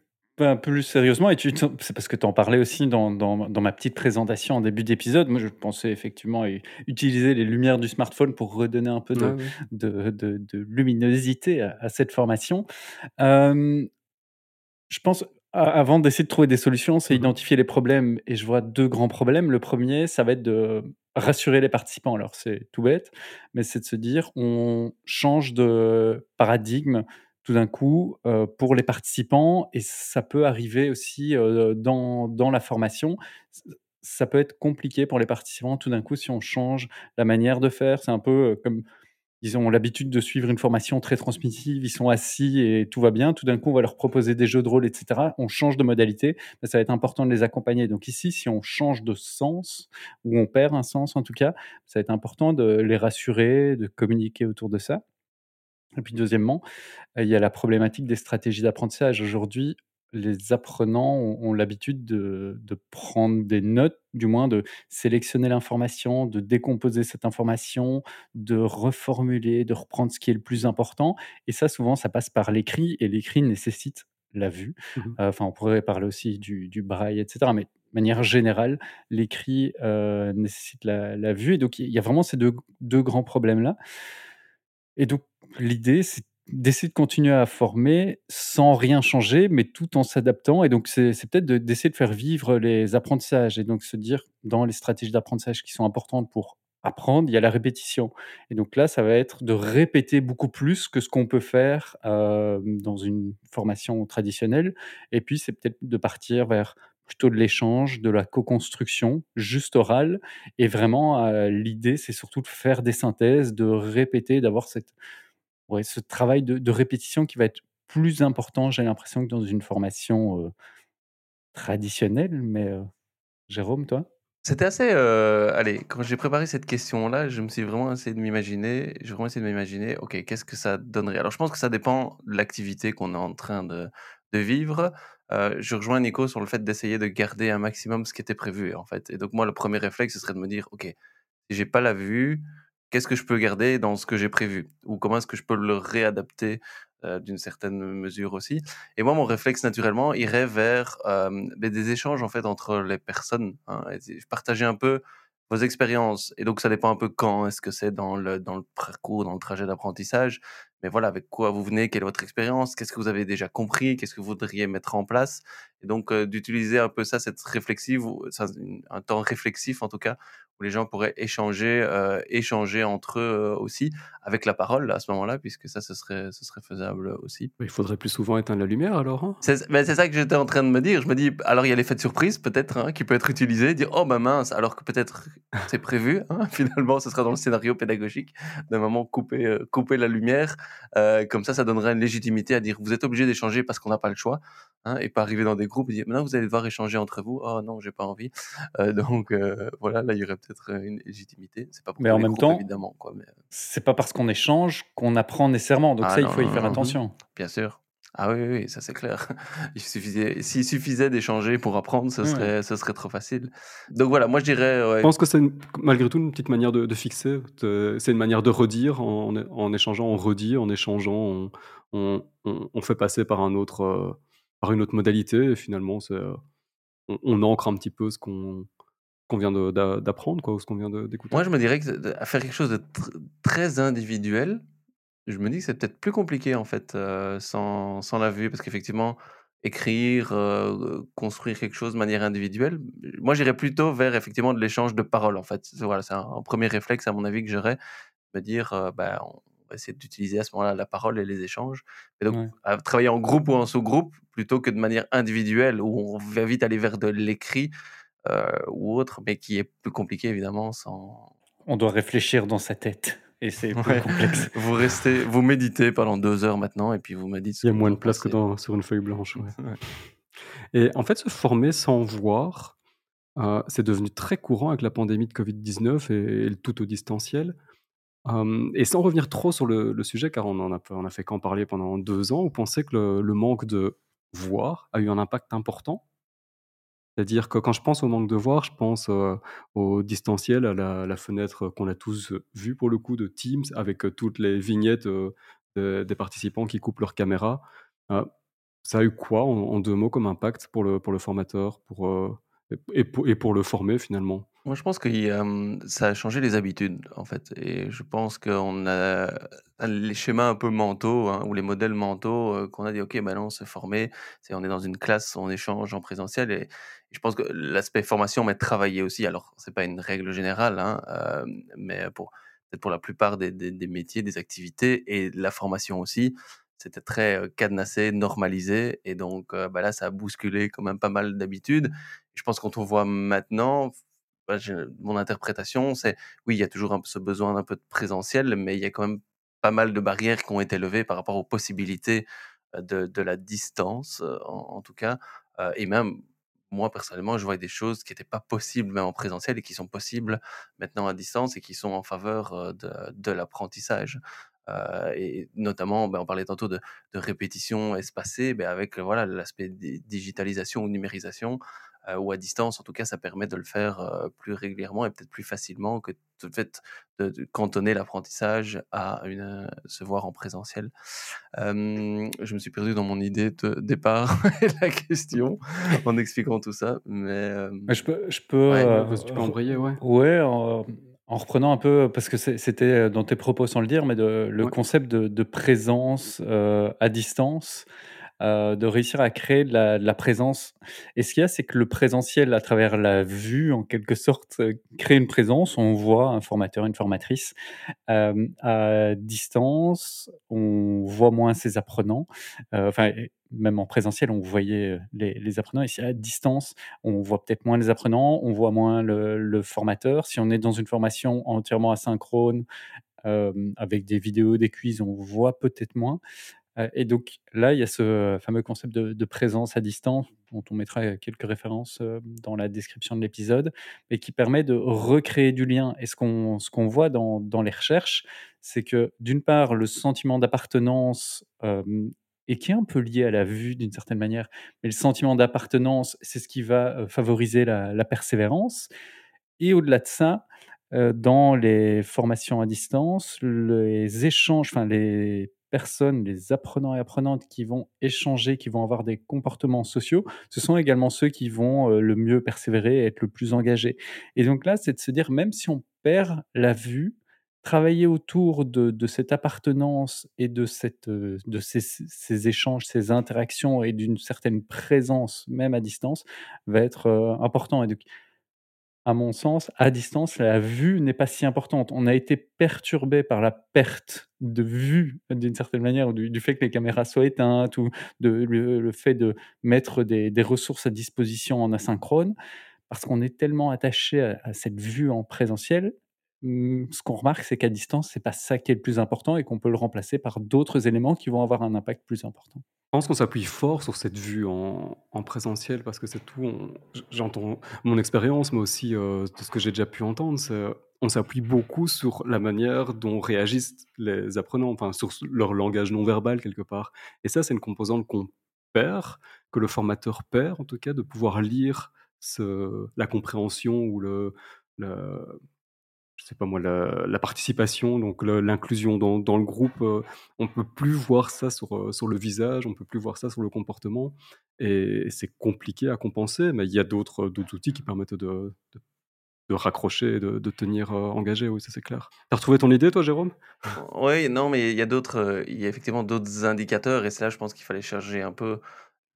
plus sérieusement, et c'est parce que tu en parlais aussi dans, dans, dans, ma petite présentation en début d'épisode. Moi, je pensais effectivement utiliser les lumières du smartphone pour redonner un peu de, de, de, luminosité à, cette formation. Euh, je pense avant d'essayer de trouver des solutions, c'est mmh identifier les problèmes et je vois deux grands problèmes. Le premier, ça va être de rassurer les participants. Alors c'est tout bête, mais c'est de se dire on change de paradigme tout d'un coup pour les participants et ça peut arriver aussi dans, dans la formation. Ça peut être compliqué pour les participants tout d'un coup si on change la manière de faire. C'est un peu comme ils ont l'habitude de suivre une formation très transmissive, ils sont assis et tout va bien. Tout d'un coup, on va leur proposer des jeux de rôle, etc. On change de modalité, mais ça va être important de les accompagner. Donc ici, si on change de sens, ou on perd un sens en tout cas, ça va être important de les rassurer, de communiquer autour de ça. Et puis deuxièmement, il y a la problématique des stratégies d'apprentissage. Aujourd'hui, les apprenants ont, l'habitude de, prendre des notes, du moins de sélectionner l'information, de décomposer cette information, de reformuler, de reprendre ce qui est le plus important. Et ça, souvent, ça passe par l'écrit, et l'écrit nécessite la vue. Mmh enfin, on pourrait parler aussi du, braille, etc. Mais manière générale, l'écrit, heu, nécessite la la vue et donc il y a vraiment ces deux deux grands problèmes-là et donc l'idée, c'est d'essayer de continuer à former sans rien changer, mais tout en s'adaptant. Et donc c'est peut-être de d'essayer de faire vivre les apprentissages et donc se dire dans les stratégies d'apprentissage qui sont importantes pour apprendre, il y a la répétition. Et donc là, ça va être de répéter beaucoup plus que ce qu'on peut faire, hem, dans une formation traditionnelle. Et puis c'est peut-être de partir vers plutôt de l'échange, de la co-construction, juste orale et vraiment, heu, l'idée, c'est surtout de faire des synthèses, de répéter, d'avoir ce travail de répétition qui va être plus important, j'ai l'impression, que dans une formation, heu, traditionnelle, mais, heu, Jérôme, toi? C'était assez, allez, quand j'ai préparé cette question-là, je me suis vraiment essayé de m'imaginer j'ai vraiment essayé de m'imaginer, OK, qu'est-ce que ça donnerait? Alors je pense que ça dépend de l'activité qu'on est en train de de vivre. Je rejoins Nico sur le fait d'essayer de garder un maximum ce qui était prévu, et donc moi, le premier réflexe, ce serait de me dire: «OK, si j'ai pas la vue, qu'est-ce que je peux garder dans ce que j'ai prévu? Ou comment est-ce que je peux le réadapter, d'une certaine mesure aussi?» et moi, mon réflexe, naturellement, irait vers, des échanges, en fait, entre les personnes, hein et partager un peu vos expériences et donc ça dépend un peu quand est-ce que c'est dans le dans le parcours, dans le trajet d'apprentissage, mais voilà, avec quoi vous venez, quelle est votre expérience, qu'est-ce que vous avez déjà compris, qu'est-ce que vous voudriez mettre en place? Et donc heu, d'utiliser un peu ça, cette réflexive ça, un temps réflexif, en tout cas, où les gens pourraient échanger, heu, échanger entre eux, heu, aussi, avec la parole à ce moment-là, puisque ça, ce serait ce serait faisable aussi. Il faudrait plus souvent éteindre la lumière alors, hein? C'est ça que j'étais en train de me dire. Je me dis, alors il y a l'effet de surprise peut-être, hein, qui peut être utilisé, dire: «Oh bah mince», alors que peut-être c'est prévu, hein, finalement ce sera dans le scénario pédagogique, d'un moment couper, couper la lumière, comme ça, ça donnerait une légitimité à dire: «Vous êtes obligés d'échanger parce qu'on n'a pas le choix», hein et pas arriver dans des dire: «Maintenant vous allez devoir échanger entre vous». «Oh non, j'ai pas envie», heu, donc heu, voilà, là il y aurait peut-être, heu, une légitimité. C'est pas pour Mais en même groupes temps, évidemment quoi, mais c'est pas parce qu'on échange qu'on apprend nécessairement, donc Ah ça, il faut y non, faire non, Mmh attention. bien sûr. Ah oui, oui, oui, ça c'est clair. Il suffisait s'il suffisait d'échanger pour apprendre, ce Ouais. serait ce serait trop facile. Donc voilà, moi je dirais, Je pense que c'est une malgré tout une petite manière de de fixer, de c'est une manière de redire en en échangeant, on redit, en échangeant, on on on on fait passer par un autre, par une autre modalité et finalement heu, on on ancre un petit peu ce qu'on qu'on vient d'apprendre ou ce qu'on vient d'écouter. Moi, je me dirais que faire quelque chose de tr très individuel, je me dis que c'est peut-être plus compliqué, en fait, heu, sans sans la vue. Parce qu'effectivement, écrire, heu, construire quelque chose de manière individuelle, moi, j'irais plutôt vers, effectivement, de l'échange de paroles, en fait. Voilà, c'est un 1 réflexe, à mon avis, que j'aurais, me dire, heu, bah, va essayer d'utiliser à ce moment-là la parole et les échanges et donc Ouais. à travailler en groupe ou en sous-groupe, plutôt que de manière individuelle où on va vite aller vers de l'écrit, heu, ou autre, mais qui est plus compliqué évidemment sans On doit réfléchir dans sa tête et c'est plus ouais, complexe. vous restez vous méditez pendant 2 heures maintenant et puis vous me dites ce Il y a moins de place que dans sur une feuille blanche, ouais Ouais. et en fait, se former sans voir, heu, c'est devenu très courant avec la pandémie de Covid-19 et et le tout au distanciel. Et sans revenir trop sur le sujet, car on en a fait qu'en parler pendant 2 ans, vous pensez que le manque de voir a eu un impact important? C'est-à-dire que quand je pense au manque de voir, je pense, au distanciel, à la fenêtre qu'on a tous, vue pour le coup de Teams avec, toutes les vignettes, des participants qui coupent leur caméra. Ça a eu quoi en 2 mots comme impact pour le formateur, pour, et pour le formé finalement? Moi, je pense mmh, ça a changé les habitudes, en fait et je pense qu'on a les schémas un peu mentaux, hein, ou les modèles mentaux, qu'on a dit: «OK, maintenant se former, c'est on est dans une classe, on échange en présentiel» et je pense que l'aspect formation, mais travailler aussi, alors c'est pas une règle générale, hein, mais pour peut-être pour la plupart des des métiers, des activités et la formation aussi, c'était très, cadenassé, normalisé et donc bah, là, ça a bousculé quand même pas mal d'habitudes. Je pense quand on voit maintenant, mon interprétation, c'est oui, il y a toujours ce besoin d'un peu de présentiel, mais il y a quand même pas mal de barrières qui ont été levées par rapport aux possibilités, de la distance, en tout cas, et même moi, personnellement, je vois des choses qui étaient pas possibles même en présentiel et qui sont possibles maintenant à distance et qui sont en faveur, de l'apprentissage. Et notamment, ben, on parlait tantôt de, de répétition espacée, ben, avec voilà l'aspect digitalisation ou numérisation, euh, ou à distance, en tout cas, ça permet de le faire euh, plus régulièrement et peut-être plus facilement que le fait de, cantonner l'apprentissage à une, se voir en présentiel. je me suis perdu dans mon idée de départ et la question en expliquant tout ça, mais je peux, je peux, tu peux embrayer, ouais. Ouais, en, reprenant un peu, parce que c'était dans tes propos sans le dire, mais de, le concept de, de présence à distance. Euh, de réussir à créer de la, présence. Et ce qu'il y a, c'est que le présentiel, à travers la vue, en quelque sorte, euh, crée une présence. On voit un formateur, une formatrice euh, à distance. On voit moins ses apprenants. enfin, même en présentiel, on voyait les, apprenants. Ici, à distance, on voit peut-être moins les apprenants, on voit moins le, formateur. Si on est dans une formation entièrement asynchrone, avec des vidéos, des quiz, on voit peut-être moins et donc là, il y a ce fameux concept de, présence à distance, dont on mettra quelques références dans la description de l'épisode, mais qui permet de recréer du lien. Et ce qu'on voit dans, dans, les recherches, c'est que d'une part, le sentiment d'appartenance, et qui est un peu lié à la vue d'une certaine manière, mais le sentiment d'appartenance, c'est ce qui va favoriser la persévérance. Et au-delà de ça, dans les formations à distance, les échanges, enfin les personnes, les apprenants et apprenantes qui vont échanger, qui vont avoir des comportements sociaux, ce sont également ceux qui vont euh, le mieux persévérer et être le plus engagés. Et donc là, c'est de se dire, même si on perd la vue, travailler autour de, cette appartenance et euh, de ces, échanges, ces interactions et d'une certaine présence, même à distance, va être euh, important. Et donc, à mon sens, à distance, la vue n'est pas si importante. On a été perturbé par la perte de vue, d'une certaine manière, du, fait que les caméras soient éteintes ou de, le, fait de mettre des, ressources à disposition en asynchrone, parce qu'on est tellement attaché à, cette vue en présentiel. Hum, ce qu'on remarque, c'est qu'à distance, c'est pas ça qui est le plus important et qu'on peut le remplacer par d'autres éléments qui vont avoir un impact plus important. Je pense qu'on s'appuie fort sur cette vue en, présentiel parce que c'est tout. J'entends mon expérience, mais aussi euh, tout ce que j'ai déjà pu entendre. On s'appuie beaucoup sur la manière dont réagissent les apprenants, enfin sur leur langage non verbal quelque part. Et ça, c'est une composante qu'on perd, que le formateur perd en tout cas, de pouvoir lire la compréhension ou le je sais pas moi, la, participation, donc l'inclusion dans, le groupe, euh, on peut plus voir ça sur, euh, sur le visage, on peut plus voir ça sur le comportement, et c'est compliqué à compenser, mais il y a d'autres outils qui permettent de, de, raccrocher, de, tenir euh, engagé, oui, ça c'est clair. T'as retrouvé ton idée, toi, Jérôme? Oui, non, mais il y a d'autres, y a effectivement d'autres indicateurs, et c'est là, je pense qu'il fallait charger un peu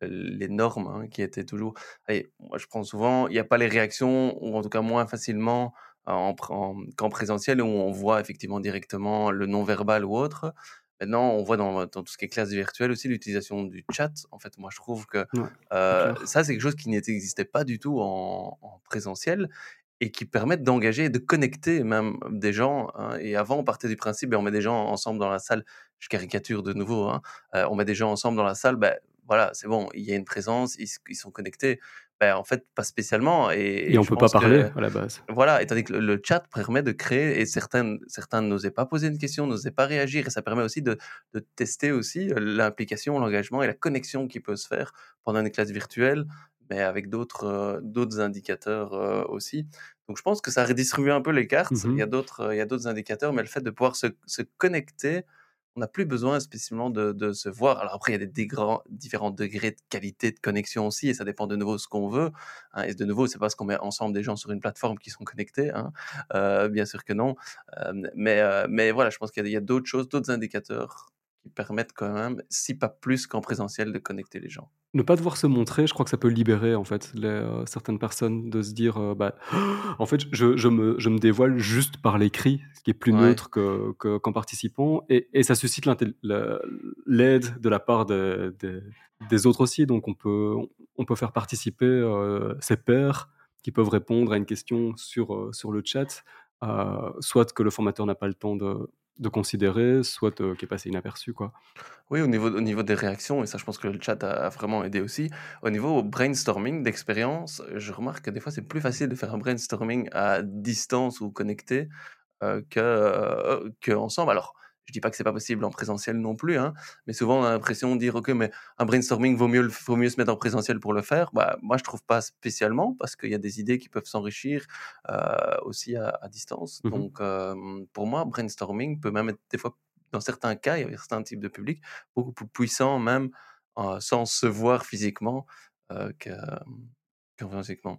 les normes hein, qui étaient toujours. Allez, moi, je prends souvent, il n'y a pas les réactions, ou en tout cas moins facilement en, qu'en présentiel où on voit effectivement directement le non-verbal ou autre. Maintenant, on voit dans, tout ce qui est classe virtuelle aussi l'utilisation du chat. En fait, moi, je trouve que euh, ça, c'est quelque chose qui n'existait pas du tout en, présentiel et qui permet d'engager et de connecter même des gens. Hein. Et avant, on partait du principe, ben, on met des gens ensemble dans la salle. Je caricature de nouveau. Hein. Euh, on met des gens ensemble dans la salle. Ben, voilà, c'est bon, il y a une présence, ils sont connectés. Ben, en fait, pas spécialement. Et, et on ne peut pas parler à la base. Voilà, et tandis que le, chat permet de créer, et certains, certains n'osaient pas poser une question, n'osaient pas réagir, et ça permet aussi de, de tester aussi euh, l'implication, l'engagement et la connexion qui peut se faire pendant une classe virtuelle, mais avec d'autres euh, d'autres indicateurs euh, aussi. Donc je pense que ça redistribue un peu les cartes. Mmh il y a d'autres il y a d'autres indicateurs, mais le fait de pouvoir se, se connecter on n'a plus besoin spécialement de, se voir. Alors après, il y a des, différents degrés de qualité de connexion aussi, et ça dépend de nouveau de ce qu'on veut. Hein. et de nouveau, c'est parce qu'on met ensemble des gens sur une plateforme qui sont connectés. Hein. Euh, bien sûr que non. Euh, mais, euh, mais voilà, je pense qu'il y a, d'autres choses, d'autres indicateurs qui permettent quand même, si pas plus qu'en présentiel, de connecter les gens. Ne pas devoir se montrer, je crois que ça peut libérer en fait les, certaines personnes de se dire bah, en fait je, je, me, je, me, dévoile juste par l'écrit, ce qui est plus neutre qu'en que, qu'en participant, et, et, ça suscite l'aide de la part des autres aussi, donc on peut, on peut faire participer ses pairs qui peuvent répondre à une question sur, sur le chat, soit que le formateur n'a pas le temps de, de considérer, soit euh, qui est passé inaperçu. Quoi. Oui, au niveau, au niveau des réactions, et ça, je pense que le chat a, vraiment aidé aussi. Au niveau brainstorming d'expérience, je remarque que des fois, c'est plus facile de faire un brainstorming à distance ou connecté euh, que, euh. Alors, Je dis pas que c'est pas possible en présentiel non plus, hein, mais souvent on a l'impression de dire ok, mais un brainstorming vaut mieux, vaut mieux se mettre en présentiel pour le faire. Bah, moi je trouve pas spécialement parce qu'il y a des idées qui peuvent s'enrichir euh, aussi à, distance. Mmh Donc pour moi, brainstorming peut même être des fois dans certains cas, il y a certains types de publics beaucoup plus puissants même sans se voir physiquement que.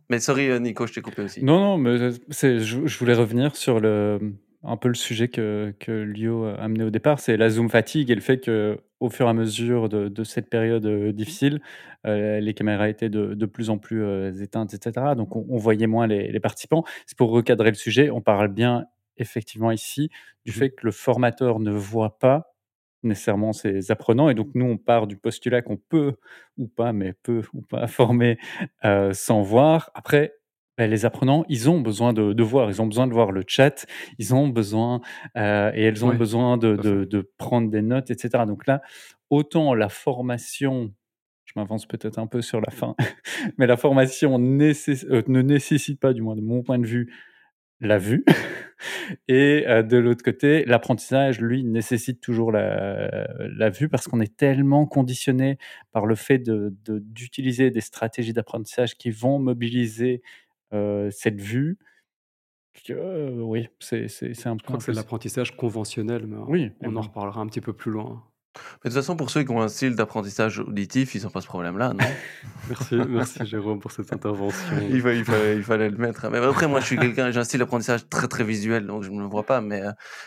Mais sorry Nico, je t'ai coupé aussi. Non, non, mais je, je voulais revenir sur le un peu le sujet que, que Lio a amené au départ, c'est la Zoom fatigue et le fait qu'au fur et à mesure de, cette période euh, difficile, euh, les caméras étaient de, plus en plus euh, éteintes, etc. Donc on, voyait moins les, participants. C'est pour recadrer le sujet, on parle bien effectivement ici du mmh fait que le formateur ne voit pas nécessairement ses apprenants. Et donc, nous, on part du postulat qu'on peut ou pas, mais peut ou pas former sans voir. Après, les apprenants, ils ont besoin de, voir, ils ont besoin de voir le chat, ils ont besoin euh, et elles ont besoin de, prendre des notes, etc. Donc là, autant la formation, je m'avance peut-être un peu sur la fin, mais la formation euh, ne nécessite pas, du moins de mon point de vue, la vue. et euh, de l'autre côté, l'apprentissage, lui, nécessite toujours la, vue parce qu'on est tellement conditionné par le fait d'utiliser des stratégies d'apprentissage qui vont mobiliser cette vue que, oui, c'est c'est un Je crois que c'est l'apprentissage conventionnel, mais Oui, on en reparlera un petit peu plus loin. Mais de toute façon, pour ceux qui ont un style d'apprentissage auditif, ils n'ont pas ce problème-là, non? Merci, merci Jérôme pour cette intervention. il, fallait, il, fallait, le mettre. Mais après, moi, je suis quelqu'un, j'ai un style d'apprentissage très très visuel, donc je ne me vois pas. Mais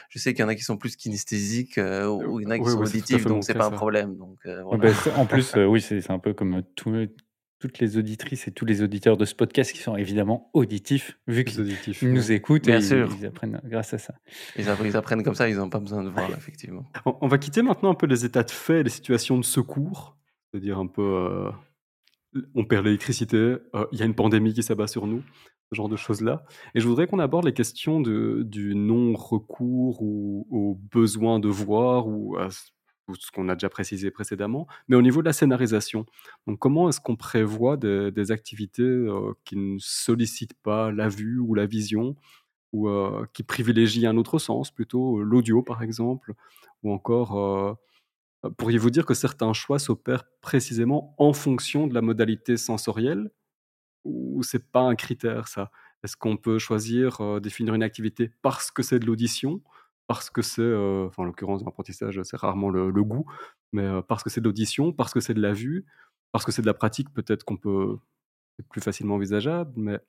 je sais qu'il y en a qui sont plus kinesthésiques ou il y en a qui sont auditifs, donc c'est pas un problème. Donc, ben, en plus, oui, c'est un peu comme tout, toutes les auditrices et tous les auditeurs de ce podcast qui sont évidemment auditifs, vu qu'ils nous écoutent et Ils, apprennent grâce à ça. Ils, apprennent comme ça, ils n'ont pas besoin de voir, effectivement. On va quitter maintenant un peu les états de fait, les situations de secours, c'est-à-dire un peu, euh, on perd l'électricité, euh, il y a une pandémie qui s'abat sur nous, ce genre de choses-là. Et je voudrais qu'on aborde les questions de, du non-recours ou au besoin de voir ou à ce qu'on a déjà précisé précédemment, mais au niveau de la scénarisation. Comment est-ce qu'on prévoit des, activités euh, qui ne sollicitent pas la vue ou la vision, ou euh, qui privilégient un autre sens, plutôt euh, l'audio par exemple, ou encore, pourriez-vous dire que certains choix s'opèrent précisément en fonction de la modalité sensorielle, ou c'est pas un critère ça? Est-ce qu'on peut choisir, définir une activité parce que c'est de l'audition parce que c'est, en l'occurrence, dans l'apprentissage, c'est rarement le, goût, mais parce que c'est de l'audition, parce que c'est de la vue, parce que c'est de la pratique, peut-être qu'on peut, c'est plus facilement envisageable, mais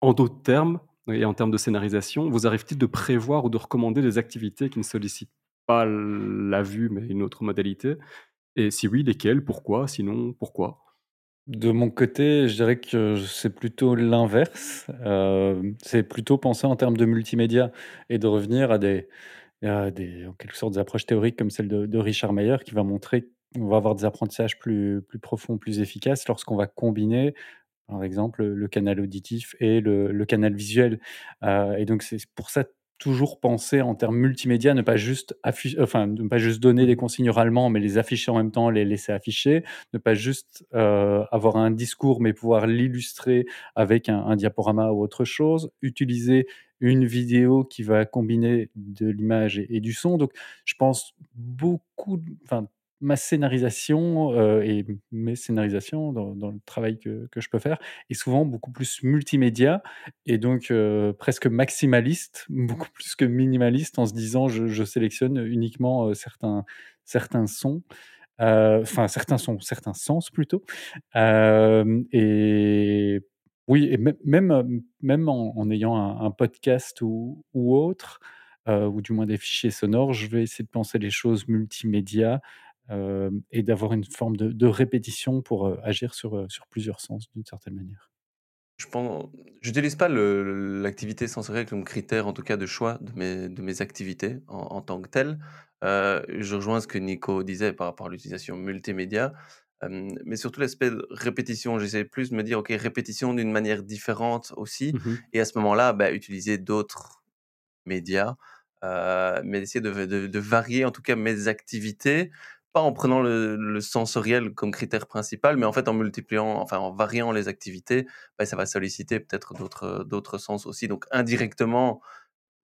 en d'autres termes, et en termes de scénarisation, vous arrive-t-il de prévoir ou de recommander des activités qui ne sollicitent pas la vue, mais une autre modalité? Et si oui, lesquelles? Pourquoi? Sinon, pourquoi? De mon côté, je dirais que c'est plutôt l'inverse. Euh, c'est plutôt penser en termes de multimédia et de revenir à des en quelque sorte, des approches théoriques comme celle de Richard Meyer qui va montrer qu'on va avoir des apprentissages plus plus profonds, plus efficaces lorsqu'on va combiner, par exemple, le canal auditif et le canal visuel. Euh, et donc c'est pour ça toujours penser en termes multimédia, ne pas juste enfin, ne pas juste donner des consignes oralement, mais les afficher en même temps, les laisser afficher, ne pas juste euh, avoir un discours, mais pouvoir l'illustrer avec un, diaporama ou autre chose, utiliser une vidéo qui va combiner de l'image et, du son. Donc, je pense beaucoup, ma scénarisation euh, et mes scénarisations dans, le travail que, que, je peux faire est souvent beaucoup plus multimédia et donc euh, presque maximaliste, beaucoup plus que minimaliste en se disant je, sélectionne uniquement euh, certains, certains sons. Enfin, certains sons, certains sens plutôt. et oui, et même, même en, ayant un, un podcast ou, ou autre, ou du moins des fichiers sonores, je vais essayer de penser les choses multimédia et d'avoir une forme de, répétition pour agir sur, sur plusieurs sens d'une certaine manière. Je pense, n'utilise pas l'activité sensorielle comme critère, en tout cas de choix de mes, de mes activités en, tant que telles. je rejoins ce que Nico disait par rapport à l'utilisation multimédia, mais surtout l'aspect de répétition. J'essaie plus de me dire, ok, répétition d'une manière différente aussi, mmh et à ce moment-là, bah, utiliser d'autres médias, mais essayer de, de, de, varier en tout cas mes activités pas en prenant le, sensoriel comme critère principal, mais en fait en multipliant, enfin en variant les activités, bah, ça va solliciter peut-être d'autres d'autres sens aussi. Donc indirectement,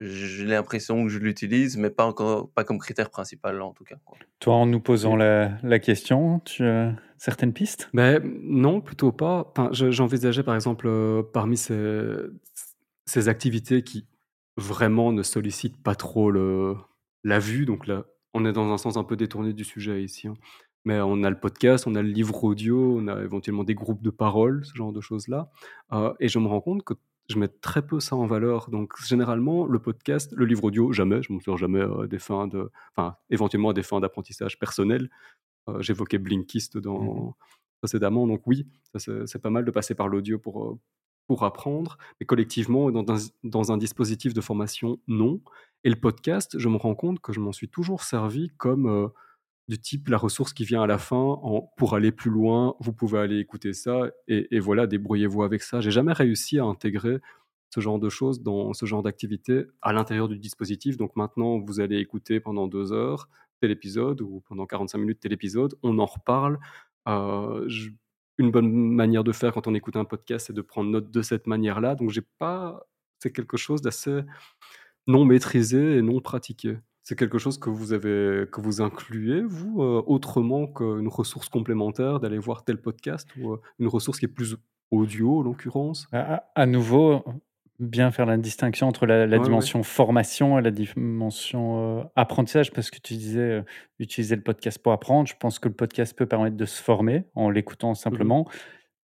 j'ai l'impression que je l'utilise, mais pas encore, pas comme critère principal en tout cas. Toi, en nous posant la, la question, tu as certaines pistes? Ben, Non, plutôt pas. Enfin, J'envisageais par exemple euh, parmi ces, ces activités qui vraiment ne sollicitent pas trop le, la vue, donc là, on est dans un sens un peu détourné du sujet ici. Hein. Mais on a le podcast, on a le livre audio, on a éventuellement des groupes de parole, ce genre de choses-là. Euh, et je me rends compte que je mets très peu ça en valeur. Donc, généralement, le podcast, le livre audio, jamais. Je ne me sers jamais à des fins de. Enfin, éventuellement à des fins d'apprentissage personnel. Euh, j'évoquais Blinkist dans, mmh précédemment. Donc, oui, c'est pas mal de passer par l'audio pour, euh, pour apprendre. Mais collectivement, dans un dispositif de formation, non. Et le podcast, je me rends compte que je m'en suis toujours servi comme du type la ressource qui vient à la fin pour aller plus loin, vous pouvez aller écouter ça et, voilà, débrouillez-vous avec ça. J'ai jamais réussi à intégrer ce genre de choses dans ce genre d'activité à l'intérieur du dispositif. Donc maintenant, vous allez écouter pendant deux heures tel épisode ou pendant 45 minutes tel épisode, on en reparle. Euh, une bonne manière de faire quand on écoute un podcast, c'est de prendre note de cette manière-là. Donc j'ai pas, c'est quelque chose d'assez non maîtrisé et non pratiqué. C'est quelque chose que vous avez que vous incluez, vous, euh, autrement qu'une ressource complémentaire, d'aller voir tel podcast ou, euh, une ressource qui est plus audio, en l'occurrence? À nouveau, bien faire la distinction entre la dimension formation et la dimension, euh, apprentissage, parce que tu disais, utiliser le podcast pour apprendre. Je pense que le podcast peut permettre de se former en l'écoutant mmh simplement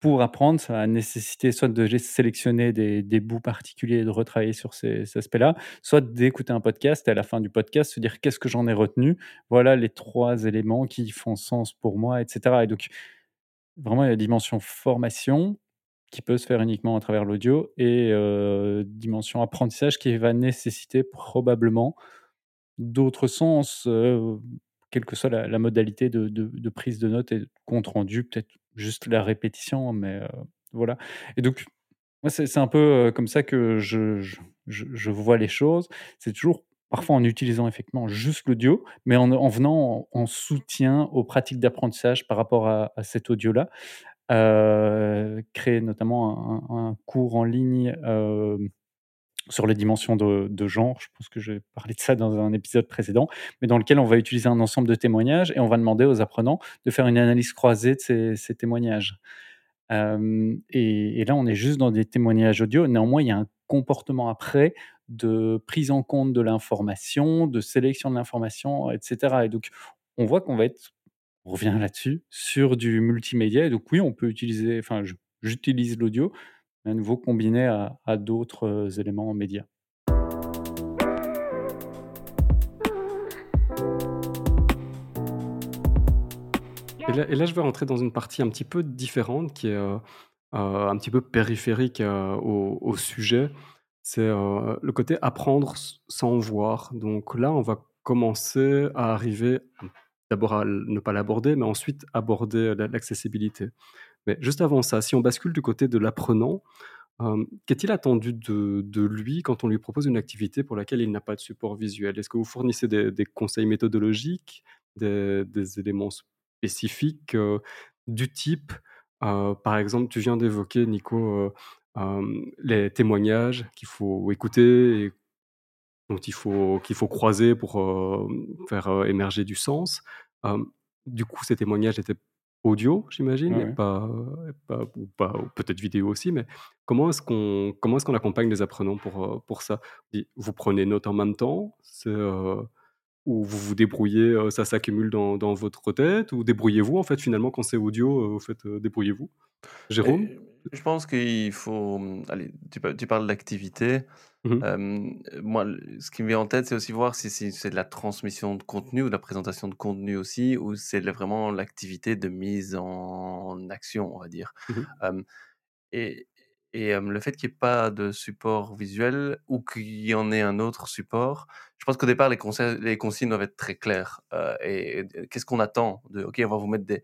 pour apprendre, ça va nécessiter soit de sélectionner des, bouts particuliers et de retravailler sur ces, aspects-là, soit d'écouter un podcast et à la fin du podcast se dire qu'est-ce que j'en ai retenu, voilà les trois éléments qui font sens pour moi, etc. Et donc, vraiment, il y a la dimension formation qui peut se faire uniquement à travers l'audio et euh, dimension apprentissage qui va nécessiter probablement d'autres sens, euh, quelle que soit la, modalité de, de, prise de notes et de compte rendu, peut-être juste la répétition, mais voilà. Et donc, moi, c'est un peu comme ça que je, je, vois les choses. C'est toujours parfois en utilisant effectivement juste l'audio, mais en, venant en, soutien aux pratiques d'apprentissage par rapport à, cet audio-là. créer notamment un, cours en ligne sur les dimensions de, genre. Je pense que j'ai parlé de ça dans un épisode précédent, mais dans lequel on va utiliser un ensemble de témoignages et on va demander aux apprenants de faire une analyse croisée de ces, témoignages. et, là, on est juste dans des témoignages audio. Néanmoins, il y a un comportement après de prise en compte de l'information, de sélection de l'information, etc. Et donc, on voit qu'on va être, on revient là-dessus, sur du multimédia. Et donc, oui, on peut utiliser, enfin, j'utilise l'audio, à nouveau combiné à, d'autres euh, éléments médias. Et là, je vais rentrer dans une partie un petit peu différente, qui est euh, euh, un petit peu périphérique au, sujet. C'est le côté apprendre sans voir. Donc là, on va commencer à arriver, d'abord à ne pas l'aborder, mais ensuite aborder l'accessibilité. Mais juste avant ça, si on bascule du côté de l'apprenant, qu'est-il attendu de, lui quand on lui propose une activité pour laquelle il n'a pas de support visuel? Est-ce que vous fournissez des, conseils méthodologiques, des, éléments spécifiques du type, par exemple, tu viens d'évoquer, Nico, les témoignages qu'il faut écouter et dont il faut, qu'il faut croiser pour faire émerger du sens. du coup, ces témoignages étaient audio, j'imagine, pas, ou pas, peut-être vidéo aussi, mais comment est-ce qu'on comment est-ce qu'on accompagne les apprenants pour, euh, pour ça? Vous prenez note en même temps euh, ou vous vous débrouillez, euh, ça s'accumule dans, dans, votre tête, ou débrouillez-vous en fait finalement quand c'est audio, vous faites débrouillez-vous? Jérôme? Je pense qu'il faut. Allez, tu, tu parles d'activité. Mmh moi, ce qui me vient en tête, c'est aussi voir si c'est de la transmission de contenu ou de la présentation de contenu aussi, ou c'est vraiment l'activité de mise en action, on va dire. Mmh et et le fait qu'il n'y ait pas de support visuel ou qu'il y en ait un autre support, je pense qu'au départ, les, les consignes doivent être très claires. et, qu'est-ce qu'on attend de, OK, on va vous mettre des,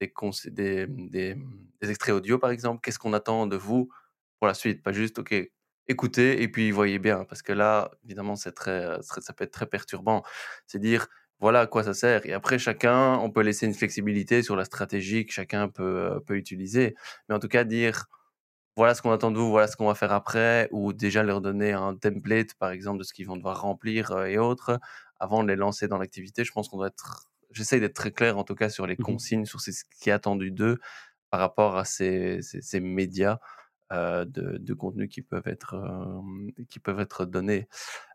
des, des, des, des extraits audio, par exemple? Qu'est-ce qu'on attend de vous pour la suite? Pas juste, OK, écoutez et puis voyez bien, parce que là, évidemment, c'est très, ça peut être très perturbant. C'est dire, voilà à quoi ça sert. Et après, chacun, on peut laisser une flexibilité sur la stratégie que chacun peut, peut utiliser. Mais en tout cas, dire, voilà ce qu'on attend de vous, voilà ce qu'on va faire après, ou déjà leur donner un template, par exemple, de ce qu'ils vont devoir remplir et autres, avant de les lancer dans l'activité. Je pense qu'on doit être, j'essaye d'être très clair en tout cas sur les mmh consignes, sur ce qui est attendu d'eux par rapport à ces, ces, médias. de, de contenu qui peuvent être, qui peuvent être donnés.